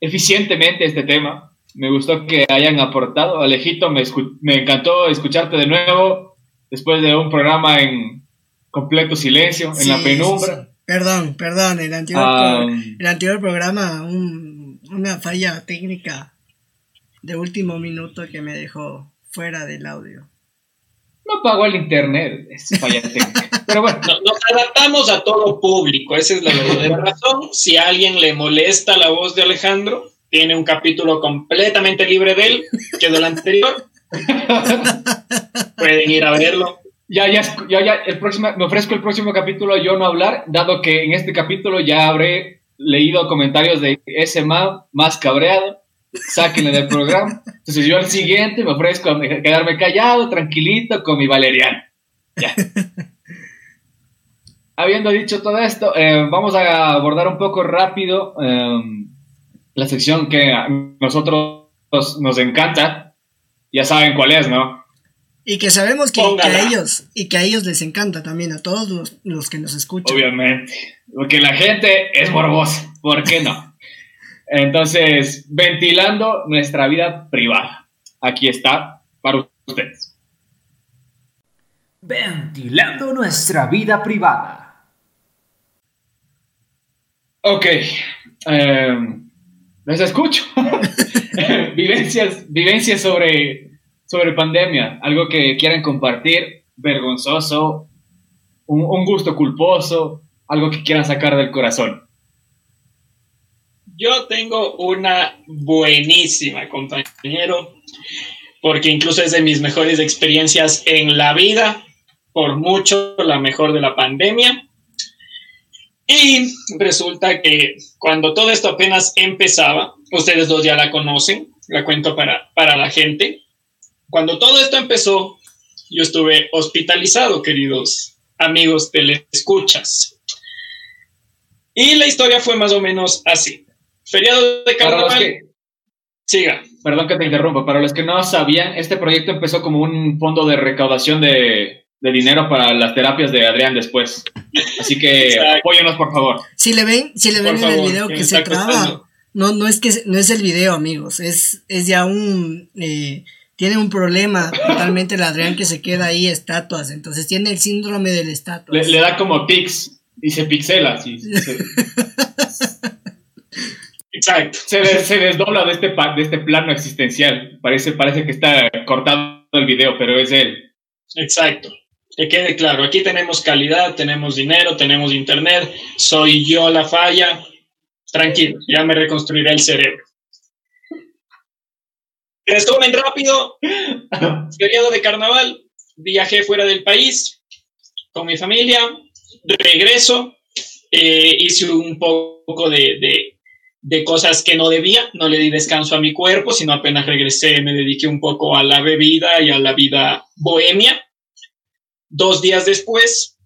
eficientemente este tema. Me gustó que hayan aportado. Alejito, me, me encantó escucharte de nuevo después de un programa en completo silencio, en la penumbra. Perdón, perdón, el anterior, el anterior programa, una falla técnica de último minuto que me dejó fuera del audio. No pago el internet, es. [laughs] Pero bueno. Nos adaptamos a todo público, esa es la verdadera [laughs] razón. Si a alguien le molesta la voz de Alejandro, tiene un capítulo completamente libre de él, que del anterior. [laughs] Pueden ir a verlo. Ya, ya, ya, ya, el próximo, me ofrezco el próximo capítulo yo no hablar, dado que en este capítulo ya habré leído comentarios de ese más, más cabreado sáquenle del programa. Entonces yo al siguiente me ofrezco a quedarme callado, tranquilito, con mi valeriano. Ya. [laughs] Habiendo dicho todo esto, eh, vamos a abordar un poco rápido em, la sección que a nosotros nos encanta. Ya saben cuál es, ¿no? Y que sabemos que, a ellos, y que a ellos les encanta también, a todos los, los que nos escuchan. Obviamente, porque la gente es morbosa, ¿por qué no? Entonces, ventilando nuestra vida privada. Aquí está para ustedes. Ventilando nuestra vida privada. Ok. Eh, les escucho. [laughs] vivencias, vivencias sobre, sobre pandemia. Algo que quieran compartir. Vergonzoso. un gusto culposo. Algo que quieran sacar del corazón. Yo tengo una buenísima, compañero, porque incluso es de mis mejores experiencias en la vida, por mucho la mejor de la pandemia. Y resulta que cuando todo esto apenas empezaba, ustedes dos ya la conocen, la cuento para, para la gente. Cuando todo esto empezó, yo estuve hospitalizado, queridos amigos escuchas Y la historia fue más o menos así. Feriado de carnaval. Siga. Perdón que te interrumpa. Para los que no sabían, este proyecto empezó como un fondo de recaudación de, dinero para las terapias de Adrián después. Así que apóyenos, por favor. Si le ven, si le ven en el video que, se traba, no, no es que no es el video, amigos. Es, es ya un eh, tiene un problema totalmente el Adrián que se queda ahí estatuas, entonces tiene el síndrome del estatua. Le, da como pics y se pixela, sí. [laughs] Exacto. Se, se, desdobla de este, de este plano existencial. Parece, parece que está cortado el video, pero es él. Exacto. Que quede claro, aquí tenemos calidad, tenemos dinero, tenemos internet, soy yo la falla. Tranquilo, ya me reconstruiré el cerebro. Resumen rápido. [laughs] Periodo de carnaval. Viajé fuera del país con mi familia. Regreso. Eh, hice un poco de, de, cosas que no debía. No le di descanso a mi cuerpo, sino apenas regresé me dediqué un poco a la bebida y a la vida bohemia. Dos días después,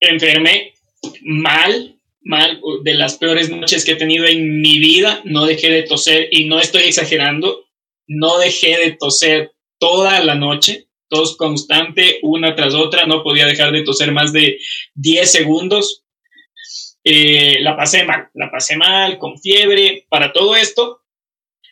enfermé mal, mal, de las peores noches que he tenido en mi vida. No dejé de toser y no estoy exagerando no dejé de toser toda la noche, tos constante, una tras otra, no podía dejar de toser más de 10 segundos. Eh, la pasé mal, la pasé mal, con fiebre, para todo esto.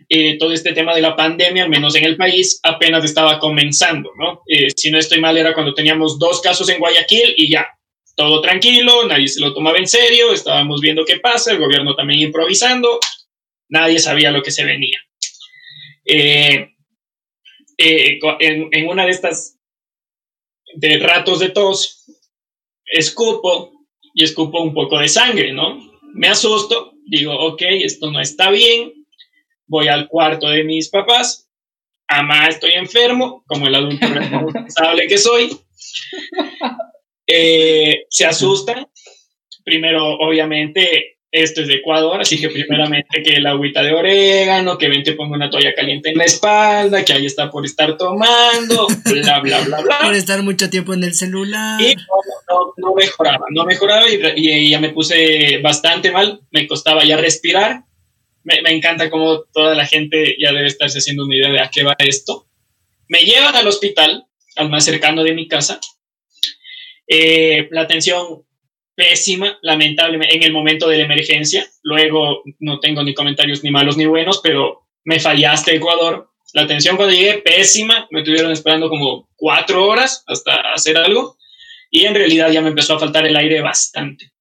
Eh, todo este tema de la pandemia, al menos en el país, apenas estaba comenzando, ¿no? Eh, si no estoy mal, era cuando teníamos dos casos en Guayaquil y ya, todo tranquilo, nadie se lo tomaba en serio, estábamos viendo qué pasa, el gobierno también improvisando, nadie sabía lo que se venía. Eh, eh, en, una de estas de ratos de tos, escupo y escupo un poco de sangre, ¿no? Me asusto, digo, ok, esto no está bien, voy al cuarto de mis papás, ama, estoy enfermo, como el adulto responsable que soy. Eh, se asustan. Primero, obviamente, esto es de Ecuador, así que primeramente que el agüita de orégano, que ven te pongo una toalla caliente en la espalda, que ahí está por estar tomando, bla, bla, bla, bla. Por estar mucho tiempo en el celular. Y no, mejoraba, no mejoraba y, ya me puse bastante mal, me costaba ya respirar. Me, me encanta como toda la gente ya debe estarse haciendo una idea de a qué va esto. Me llevan al hospital, al más cercano de mi casa. Eh, la atención pésima, lamentablemente, en el momento de la emergencia. Luego no tengo ni comentarios ni malos ni buenos, pero me fallaste, Ecuador. La atención cuando llegué, pésima. Me tuvieron esperando como cuatro horas hasta hacer algo. Y en realidad ya me empezó a faltar el aire bastante.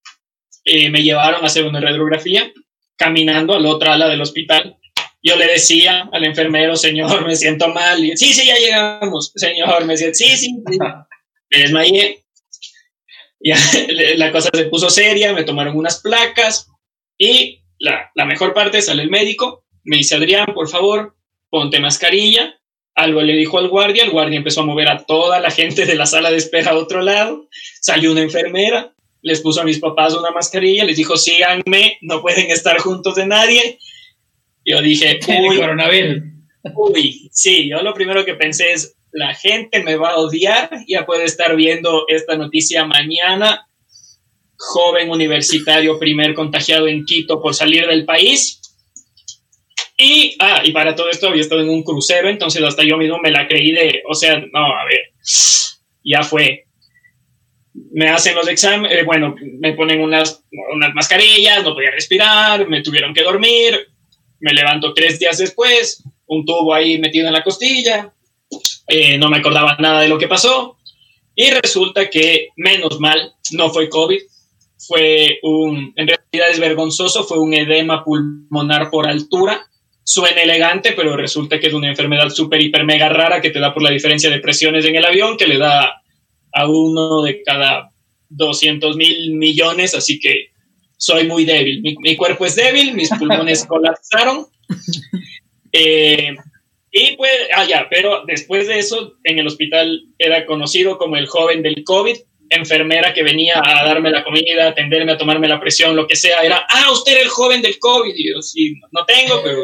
Eh, me llevaron a hacer una radiografía caminando a la otra ala del hospital. Yo le decía al enfermero, señor, me siento mal. Y, sí, sí, ya llegamos. Señor, me siento, sí, sí. [laughs] Me desmayé. Ya [laughs] la cosa se puso seria, me tomaron unas placas y la, la mejor parte sale el médico, me dice Adrián, por favor, ponte mascarilla. Algo le dijo al guardia, el guardia empezó a mover a toda la gente de la sala de espera a otro lado, salió una enfermera, les puso a mis papás una mascarilla, les dijo, síganme, no pueden estar juntos de nadie. Yo dije, uy, coronavirus. Uy, sí, yo lo primero que pensé es, la gente me va a odiar, ya puede estar viendo esta noticia mañana. Joven universitario primer contagiado en Quito por salir del país. Y, ah, y para todo esto había estado en un crucero, entonces hasta yo mismo me la creí de, o sea, no, a ver, ya fue. Me hacen los exámenes, eh, bueno, me ponen unas, unas mascarillas, no podía respirar, me tuvieron que dormir, me levanto tres días después, un tubo ahí metido en la costilla, eh, no me acordaba nada de lo que pasó y resulta que, menos mal, no fue COVID, fue un, en realidad es vergonzoso, fue un edema pulmonar por altura. Suena elegante, pero resulta que es una enfermedad súper, hiper, mega rara que te da por la diferencia de presiones en el avión, que le da a uno de cada 200 mil millones, así que soy muy débil. Mi, mi cuerpo es débil, mis pulmones [laughs] colapsaron. Eh, y pues, ah, ya, pero después de eso, en el hospital era conocido como el joven del COVID, enfermera que venía a darme la comida, a atenderme, a tomarme la presión, lo que sea, era, ah, usted era el joven del COVID. Y yo, sí, no tengo, pero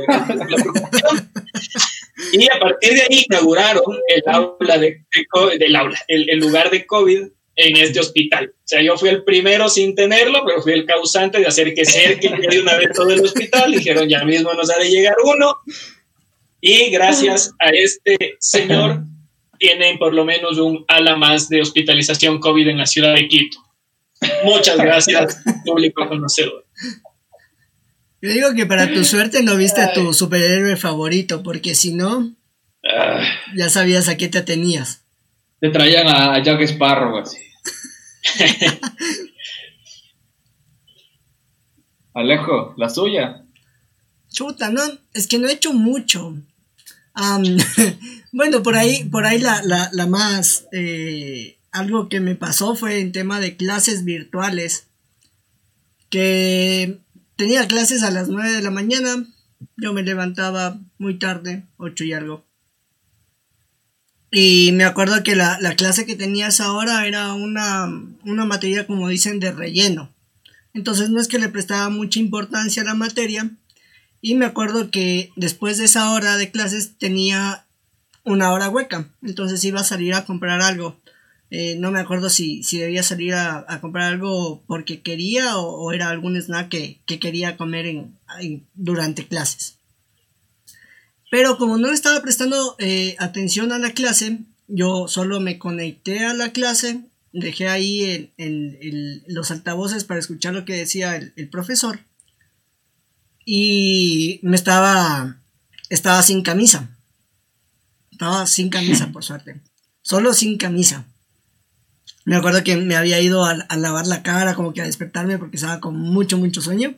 Y a partir de ahí inauguraron el aula de, del aula, el, el, lugar de COVID en este hospital. O sea, yo fui el primero sin tenerlo, pero fui el causante de hacer que cerque de una vez todo el hospital. Dijeron, ya mismo nos ha de llegar uno. Y gracias a este señor tienen por lo menos un ala más de hospitalización COVID en la ciudad de Quito. Muchas gracias, público conocedor. Yo digo que para tu suerte no viste a tu superhéroe favorito, porque si no. Ya sabías a qué te tenías. te traían a Jack Sparrow así. [laughs] Alejo, la suya. Chuta, no, es que no he hecho mucho. Am, [laughs] bueno, por ahí, por ahí la, la, la más, eh, algo que me pasó fue en tema de clases virtuales. Que tenía clases a las 9 de la mañana, yo me levantaba muy tarde, 8 y algo. Y me acuerdo que la, la clase que tenías ahora era una, una materia, como dicen, de relleno. Entonces no es que le prestaba mucha importancia a la materia. Y me acuerdo que después de esa hora de clases tenía una hora hueca. Entonces iba a salir a comprar algo. Eh, no me acuerdo si, si debía salir a, a comprar algo porque quería o, era algún snack que, que quería comer en, en- durante clases. Pero como no estaba prestando eh, atención a la clase, yo solo me conecté a la clase, dejé ahí el- los altavoces para escuchar lo que decía el profesor y me estaba, estaba sin camisa. Estaba sin camisa, [laughs] por suerte. Solo sin camisa. Me acuerdo que me había ido a, a lavar la cara, como que a despertarme porque estaba con mucho, mucho sueño.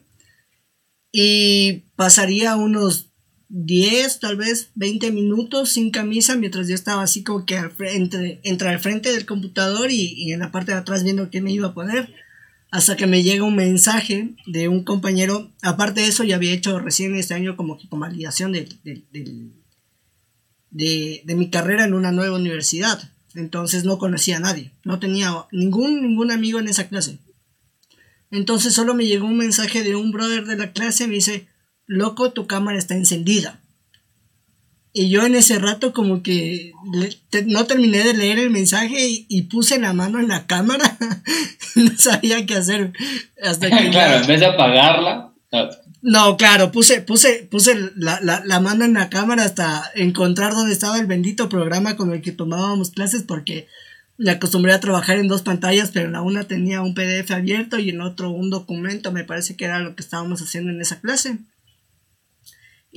Y pasaría unos 10, tal vez 20 minutos sin camisa mientras yo estaba así como que al frente, entre al frente del computador y, y en la parte de atrás viendo qué me iba a poner. Hasta que me llega un mensaje de un compañero. Aparte de eso, ya había hecho recién este año como que del- de, de mi carrera en una nueva universidad. Entonces no conocía a nadie. No tenía ningún, ningún amigo en esa clase. Entonces solo me llegó un mensaje de un brother de la clase. Me dice, loco, tu cámara está encendida. Y yo en ese rato como que le- te- no terminé de leer el mensaje y, y puse la mano en la cámara. [laughs] no sabía qué hacer. Hasta que [laughs] claro, en vez de apagarla. no, claro, puse, puse, puse la, la, la mano en la cámara hasta encontrar dónde estaba el bendito programa con el que tomábamos clases porque me acostumbré a trabajar en dos pantallas, pero en la una tenía un PDF abierto y en otro un documento, me parece que era lo que estábamos haciendo en esa clase.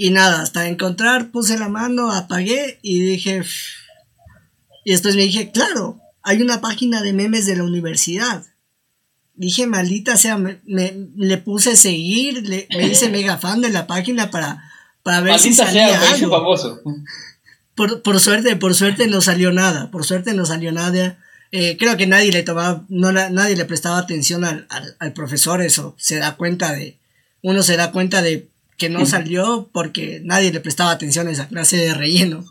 Y nada, hasta encontrar, puse la mano, apagué y dije... Y después me dije, claro, hay una página de memes de la universidad. Dije, maldita sea, me, me- le puse seguir, le, me hice [laughs] mega fan de la página para, para ver si Maldita salía sea, algo. famoso. Por, por suerte, por suerte no salió nada, por suerte no salió nada. Eh, creo que nadie le tomaba, no la- nadie le prestaba atención al, al, al profesor, eso se da cuenta de, uno se da cuenta de que no salió porque nadie le prestaba atención a esa clase de relleno.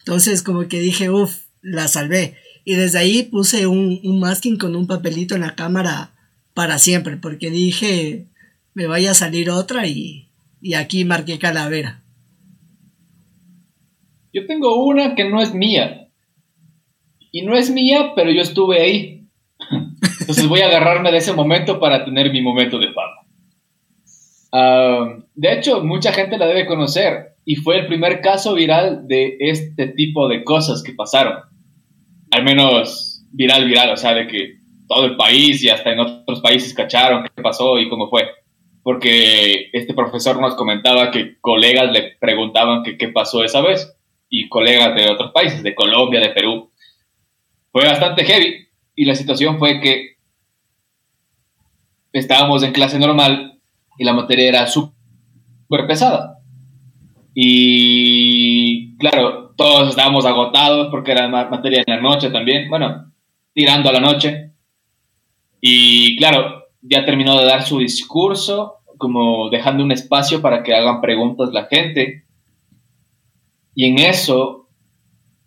Entonces como que dije, uff, la salvé. Y desde ahí puse un, un masking con un papelito en la cámara para siempre, porque dije, me vaya a salir otra y, y aquí marqué calavera. Yo tengo una que no es mía. Y no es mía, pero yo estuve ahí. [laughs] Entonces voy a agarrarme de ese momento para tener mi momento de fama. De hecho, mucha gente la debe conocer y fue el primer caso viral de este tipo de cosas que pasaron. Al menos viral, viral, o sea, de que todo el país y hasta en otros países cacharon qué pasó y cómo fue. Porque este profesor nos comentaba que colegas le preguntaban que qué pasó esa vez y colegas de otros países, de Colombia, de Perú. Fue bastante heavy y la situación fue que estábamos en clase normal y la materia era súper pesada. Y claro, todos estábamos agotados porque era ma- materia en la noche también, bueno, tirando a la noche. Y claro, ya terminó de dar su discurso, como dejando un espacio para que hagan preguntas la gente. Y en eso,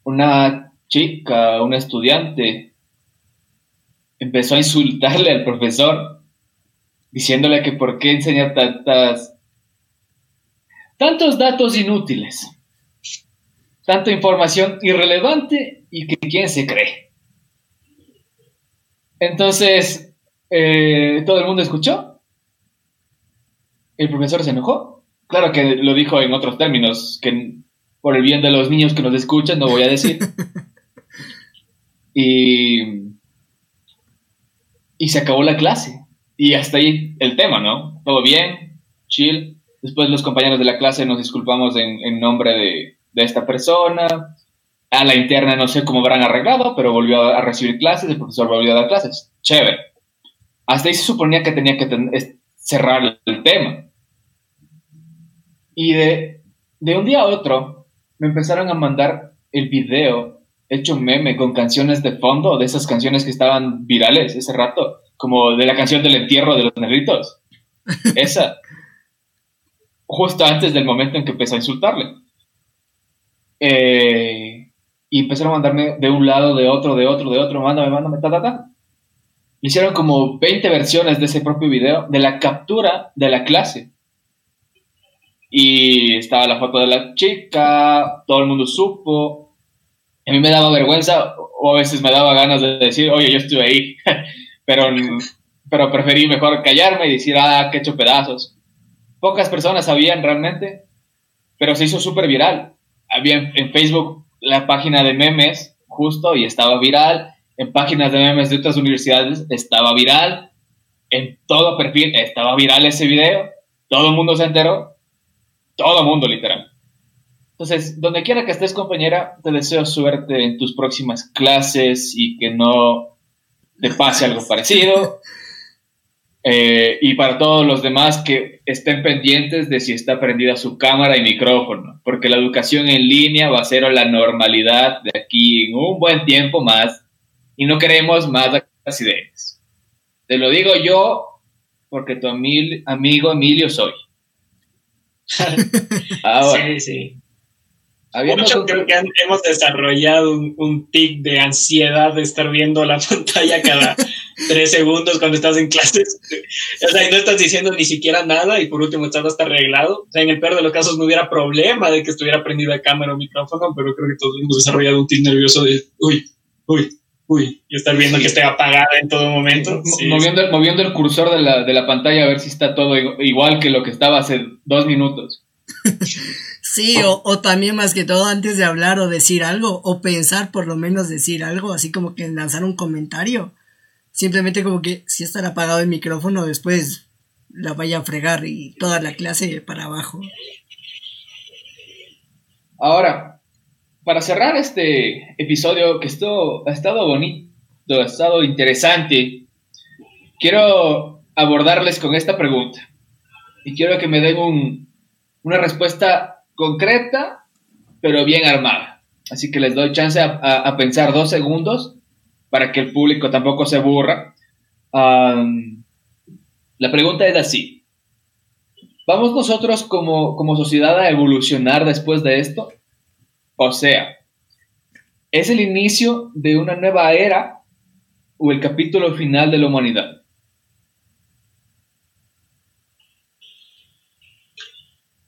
una chica, una estudiante, empezó a insultarle al profesor, diciéndole que por qué enseña tantas, tantos datos inútiles, tanta información irrelevante y que quién se cree. Entonces, eh, todo el mundo escuchó. El profesor se enojó. Claro que lo dijo en otros términos, que por el bien de los niños que nos escuchan, no voy a decir. [laughs] y, y se acabó la clase. Y hasta ahí el tema, ¿no? Todo bien, chill. Después los compañeros de la clase nos disculpamos en, en nombre de, de esta persona. A la interna no sé cómo habrán arreglado, pero volvió a recibir clases, el profesor volvió a dar clases. Chévere. Hasta ahí se suponía que tenía que cerrar el tema. Y de, de un día a otro me empezaron a mandar el video hecho meme con canciones de fondo, de esas canciones que estaban virales ese rato, como de la canción del entierro de los negritos. [laughs] Esa. Justo antes del momento en que empecé a insultarle. Eh, y empezaron a mandarme de un lado, de otro, de otro, de otro, mándame, mándame, ta, ta, ta. Hicieron como 20 versiones de ese propio video, de la captura de la clase. Y estaba la foto de la chica, todo el mundo supo. A mí me daba vergüenza, o a veces me daba ganas de decir, oye, yo estuve ahí. [laughs] pero, pero preferí mejor callarme y decir, ah, que he hecho pedazos. Pocas personas sabían realmente, pero se hizo súper viral. Había en Facebook la página de memes, justo, y estaba viral en páginas de memes de otras universidades estaba viral, en todo perfil estaba viral ese video, todo el mundo se enteró, todo el mundo literal. Entonces, donde quiera que estés compañera, te deseo suerte en tus próximas clases y que no te pase algo parecido. Eh, y para todos los demás que estén pendientes de si está prendida su cámara y micrófono, porque la educación en línea va a ser la normalidad de aquí en un buen tiempo más y no queremos más accidentes. Te lo digo yo porque tu amigo Emilio soy. [laughs] Ahora, sí, sí. Mucho creo que hemos desarrollado un, tic de ansiedad de estar viendo la [laughs] pantalla cada tres segundos cuando estás en clases. O sea, y no estás diciendo ni siquiera nada y por último estás hasta arreglado. O sea, en el peor de los casos no hubiera problema de que estuviera prendida cámara o micrófono, pero creo que todos hemos desarrollado un tic nervioso de, uy, uy, uy, y estar viendo que esté apagada en todo momento. moviendo, moviendo, el cursor de la, de la, pantalla a ver si está todo igual que lo que estaba hace dos minutos. [laughs] Sí, o, o, también más que todo antes de hablar o decir algo, o pensar por lo menos decir algo, así como que lanzar un comentario. Simplemente como que si está apagado el micrófono, después la vaya a fregar y toda la clase para abajo. Ahora, para cerrar este episodio que esto ha estado bonito, ha estado interesante, quiero abordarles con esta pregunta. Y quiero que me den una respuesta concreta, pero bien armada. Así que les doy chance a, pensar dos segundos para que el público tampoco se aburra. la pregunta es así. ¿Vamos nosotros como, como sociedad a evolucionar después de esto? O sea, ¿es el inicio de una nueva era o el capítulo final de la humanidad?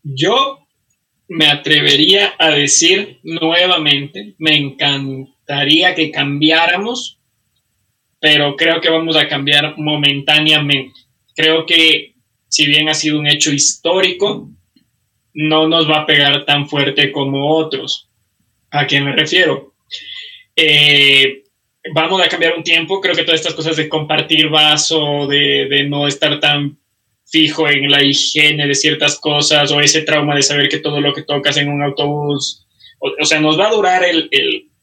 Yo me atrevería a decir nuevamente, me encantaría que cambiáramos, pero creo que vamos a cambiar momentáneamente. Creo que si bien ha sido un hecho histórico, no nos va a pegar tan fuerte como otros. ¿A quién me refiero? Eh, vamos a cambiar un tiempo. Creo que todas estas cosas de compartir vaso, de, no estar tan fijo en la higiene de ciertas cosas o ese trauma de saber que todo lo que tocas en un autobús, o, sea, nos va a durar el,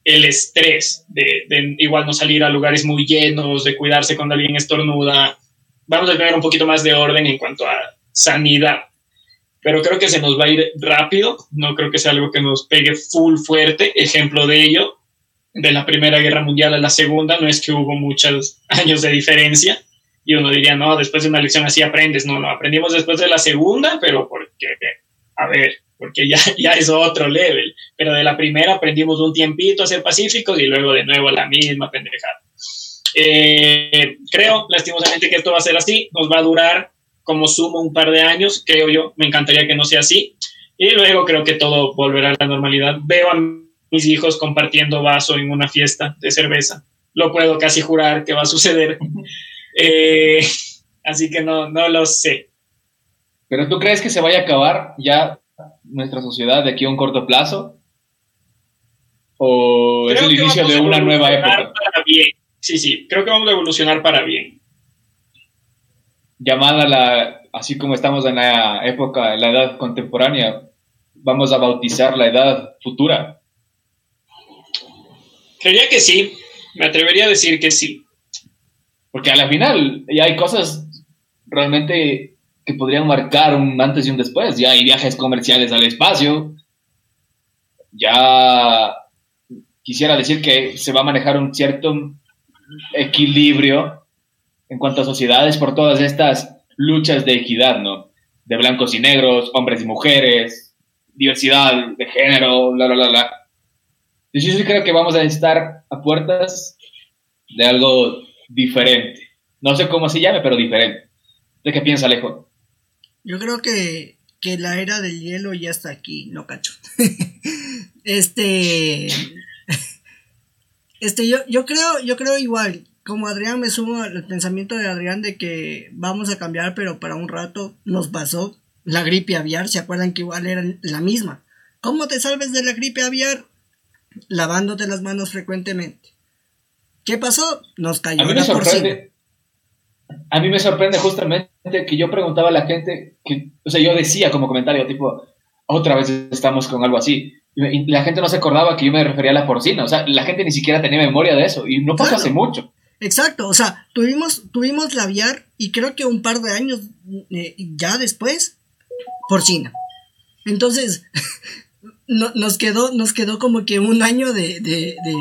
estrés de, de, igual no salir a lugares muy llenos, de cuidarse cuando alguien estornuda. Vamos a tener un poquito más de orden en cuanto a sanidad pero creo que se nos va a ir rápido, no creo que sea algo que nos pegue full fuerte. Ejemplo de ello, de la Primera Guerra Mundial a la Segunda, no es que hubo muchos [laughs] años de diferencia, y uno diría, no, después de una lección así aprendes, no, no, aprendimos después de la Segunda, pero porque, a ver, porque ya, [laughs] ya es otro level, pero de la primera aprendimos un tiempito a ser pacíficos y luego de nuevo la misma pendejada. Eh, creo, lastimosamente, que esto va a ser así, nos va a durar como sumo un par de años, creo yo, me encantaría que no sea así. Y luego creo que todo volverá a la normalidad. Veo a mis hijos compartiendo vaso en una fiesta de cerveza. Lo puedo casi jurar que va a suceder. [laughs] Eh, [laughs] así que no, no lo sé. ¿Pero tú crees que se vaya a acabar ya nuestra sociedad de aquí a un corto plazo? ¿O es el inicio de una nueva época? Sí, sí, creo que vamos a evolucionar para bien llamada la, así como estamos en la época, en la edad contemporánea, vamos a bautizar la edad futura? Creería que sí, me atrevería a decir que sí. Porque a la final ya hay cosas realmente que podrían marcar un antes y un después. Ya hay viajes comerciales al espacio. Ya quisiera decir que se va a manejar un cierto equilibrio en cuanto a sociedades por todas estas luchas de equidad, ¿no? De blancos y negros, hombres y mujeres, diversidad de género, bla, bla, bla, bla. Yo sí creo que vamos a estar a puertas de algo diferente. No sé cómo se llame, pero diferente. ¿De qué piensa Alejo? Yo creo que, que la era del hielo ya está aquí, no cacho. [laughs] este. Este, yo, yo creo, yo creo igual. Como Adrián me sumo al pensamiento de Adrián de que vamos a cambiar, pero para un rato nos pasó la gripe aviar. ¿Se acuerdan que igual era la misma? ¿Cómo te salves de la gripe aviar? Lavándote las manos frecuentemente. ¿Qué pasó? Nos cayó a mí me sorprende, A mí me sorprende justamente que yo preguntaba a la gente, que, o sea, yo decía como comentario, tipo, otra vez estamos con algo así. Y la gente no se acordaba que yo me refería a la porcina. O sea, la gente ni siquiera tenía memoria de eso. Y no pasó hace mucho. Exacto. O sea, tuvimos, tuvimos la aviar y creo que un par de años eh, ya después, porcina. Entonces, [laughs] no, nos, quedó, nos quedó como que un año de, de, de,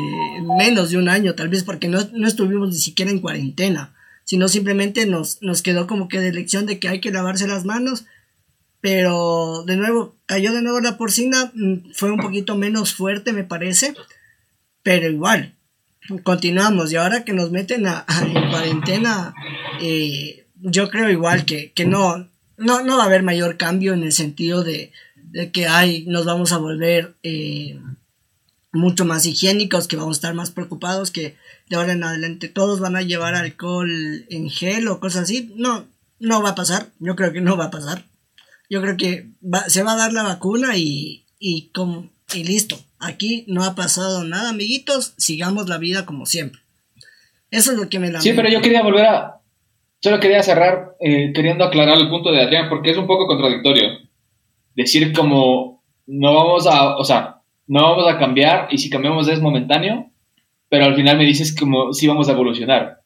menos de un año, tal vez porque no, no estuvimos ni siquiera en cuarentena, sino simplemente nos, nos quedó como que de lección de que hay que lavarse las manos. Pero de nuevo, cayó de nuevo la porcina, mm, fue un poquito menos fuerte me parece, pero igual, continuamos. Y ahora que nos meten a, en cuarentena, eh, yo creo igual que, no, no, no va a haber mayor cambio en el sentido de, que hay, nos vamos a volver eh, mucho más higiénicos, que vamos a estar más preocupados, que de ahora en adelante todos van a llevar alcohol en gel o cosas así. No, no va a pasar, yo creo que no va a pasar. Yo creo que se va a dar la vacuna y, y, y listo. Aquí no ha pasado nada, amiguitos. Sigamos la vida como siempre. Eso es lo que me lamento. Sí, pero yo quería volver a. Solo quería cerrar eh, queriendo aclarar el punto de Adrián, porque es un poco contradictorio. Decir como no vamos a. O sea, no vamos a cambiar y si cambiamos es momentáneo, pero al final me dices como si vamos a evolucionar.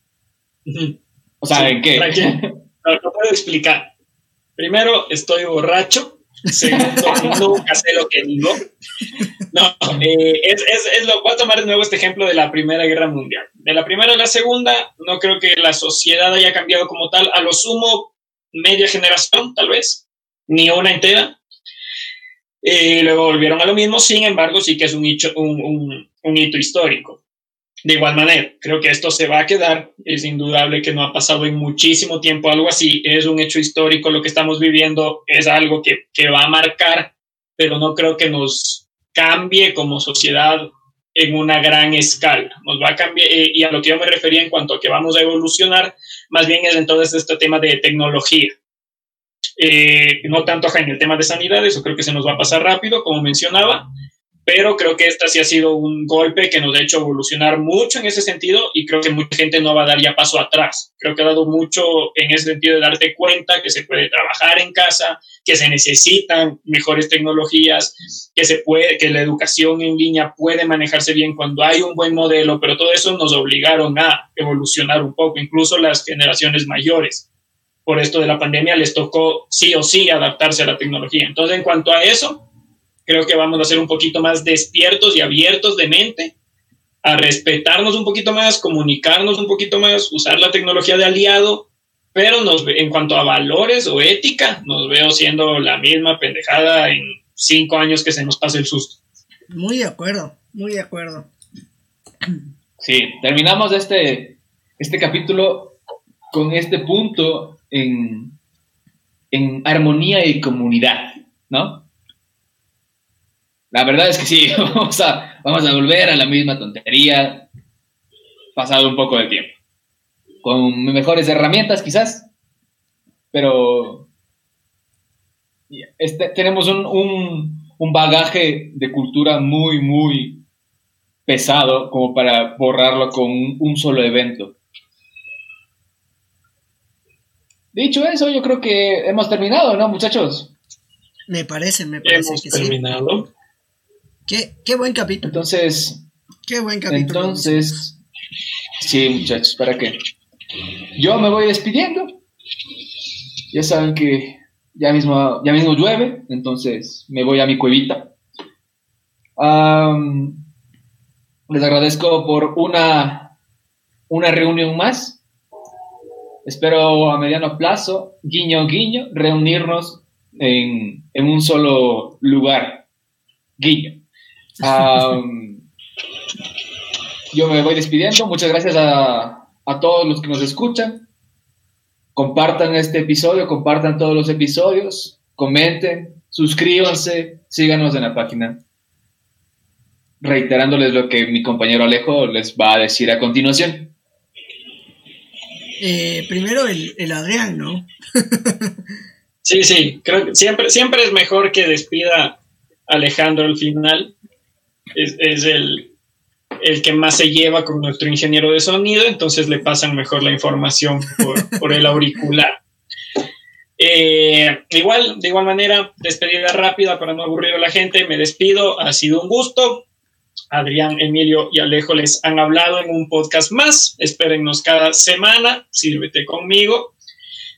O sea, ¿en qué? [laughs] No, puedo explicar. Primero, estoy borracho. Segundo, [laughs] nunca sé lo que digo. No, eh, es, es, lo, voy a tomar de nuevo este ejemplo de la Primera Guerra Mundial. De la Primera a la Segunda, no creo que la sociedad haya cambiado como tal. A lo sumo, media generación, tal vez, ni una entera. Y luego volvieron a lo mismo, sin embargo, sí que es un, un, un hito histórico. De igual manera, creo que esto se va a quedar. Es indudable que no ha pasado en muchísimo tiempo algo así. Es un hecho histórico. Lo que estamos viviendo es algo que, que va a marcar, pero no creo que nos cambie como sociedad en una gran escala. Nos va a cambiar, eh, y a lo que yo me refería en cuanto a que vamos a evolucionar, más bien es entonces este tema de tecnología. Eh, no tanto en el tema de sanidad, eso creo que se nos va a pasar rápido, como mencionaba, pero creo que esta sí ha sido un golpe que nos ha hecho evolucionar mucho en ese sentido y creo que mucha gente no va a dar ya paso atrás. Creo que ha dado mucho en ese sentido de darte cuenta que se puede trabajar en casa, que se necesitan mejores tecnologías, que se puede que la educación en línea puede manejarse bien cuando hay un buen modelo, pero todo eso nos obligaron a evolucionar un poco, incluso las generaciones mayores. Por esto de la pandemia les tocó sí o sí adaptarse a la tecnología. Entonces, en cuanto a eso, creo que vamos a ser un poquito más despiertos y abiertos de mente, a respetarnos un poquito más, comunicarnos un poquito más, usar la tecnología de aliado, pero nos, en cuanto a valores o ética, nos veo siendo la misma pendejada en cinco años que se nos pase el susto. Muy de acuerdo, muy de acuerdo. Sí, terminamos este, este capítulo con este punto en, en armonía y comunidad, ¿no? La verdad es que sí, [laughs] vamos a, vamos a volver a la misma tontería pasado un poco de tiempo. Con mejores herramientas quizás, pero este, tenemos un, bagaje de cultura muy, muy pesado como para borrarlo con un solo evento. Dicho eso, yo creo que hemos terminado, ¿no, muchachos? Me parece, me parece Hemos que terminado. sí. Qué, buen capítulo. Entonces, qué buen capítulo. Entonces, sí, muchachos, ¿para qué? Yo me voy despidiendo. Ya saben que ya mismo, ya mismo llueve, entonces me voy a mi cuevita. les agradezco por una, una reunión más. Espero a mediano plazo, guiño, guiño, reunirnos en, un solo lugar. Guiño. [laughs] yo me voy despidiendo. Muchas gracias a, a todos los que nos escuchan. Compartan este episodio, compartan todos los episodios, comenten, suscríbanse, síganos en la página. Reiterándoles lo que mi compañero Alejo les va a decir a continuación. Eh, primero el, el, Adrián, ¿no? [laughs] sí, sí, creo que siempre, siempre es mejor que despida Alejandro al final. Es, es el, el que más se lleva con nuestro ingeniero de sonido, entonces le pasan mejor la información por, el auricular. Eh, igual, de igual manera, despedida rápida para no aburrir a la gente, me despido, ha sido un gusto. Adrián, Emilio y Alejo les han hablado en un podcast más. Espérennos cada semana. Sírvete conmigo.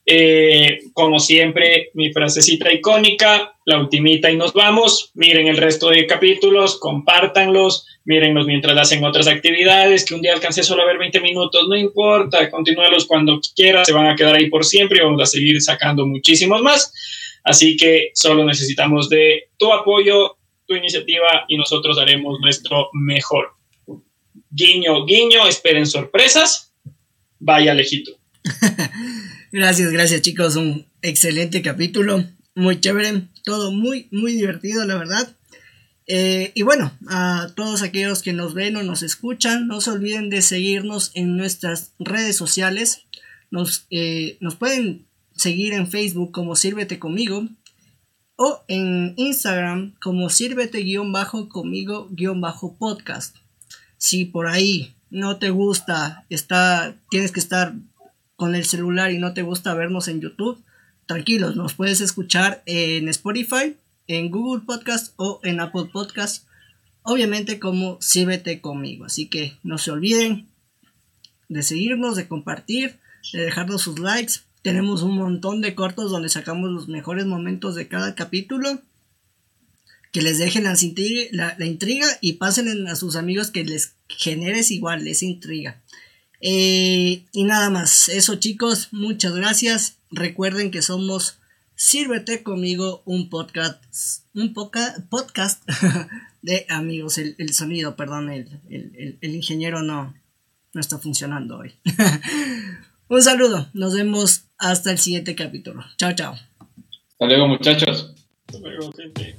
Eh, como siempre, mi frasecita icónica, la ultimita y nos vamos. Miren el resto de capítulos, compártanlos, mírenlos mientras hacen otras actividades, que un día alcance solo a ver 20 minutos, no importa, continúalos cuando quieras, se van a quedar ahí por siempre y vamos a seguir sacando muchísimos más. Así que solo necesitamos de tu apoyo, tu iniciativa y nosotros haremos nuestro mejor. Guiño, guiño, esperen sorpresas. Vaya lejito. [laughs] gracias, gracias chicos, un excelente capítulo, muy chévere, todo muy, muy divertido, la verdad. Eh, y bueno, a todos aquellos que nos ven o nos escuchan, no se olviden de seguirnos en nuestras redes sociales. Nos, eh, nos pueden seguir en Facebook como Sírvete conmigo o en Instagram como Sírvete-conmigo-podcast. Si por ahí no te gusta, está, tienes que estar con el celular y no te gusta vernos en YouTube, tranquilos, nos puedes escuchar en Spotify en Google Podcast o en Apple Podcast. Obviamente como Sírvete conmigo. Así que no se olviden de seguirnos, de compartir, de dejarnos sus likes. Tenemos un montón de cortos donde sacamos los mejores momentos de cada capítulo. Que les dejen la, la, intriga y pasen a sus amigos que les generes igual esa intriga. Eh, y nada más, eso chicos, muchas gracias. Recuerden que somos Sírvete conmigo un podcast, un podcast [laughs] de amigos. El, sonido, perdón, el, ingeniero no, no está funcionando hoy. [laughs] un saludo, nos vemos hasta el siguiente capítulo. Chao, chao. Hasta luego, muchachos. Hasta luego, gente.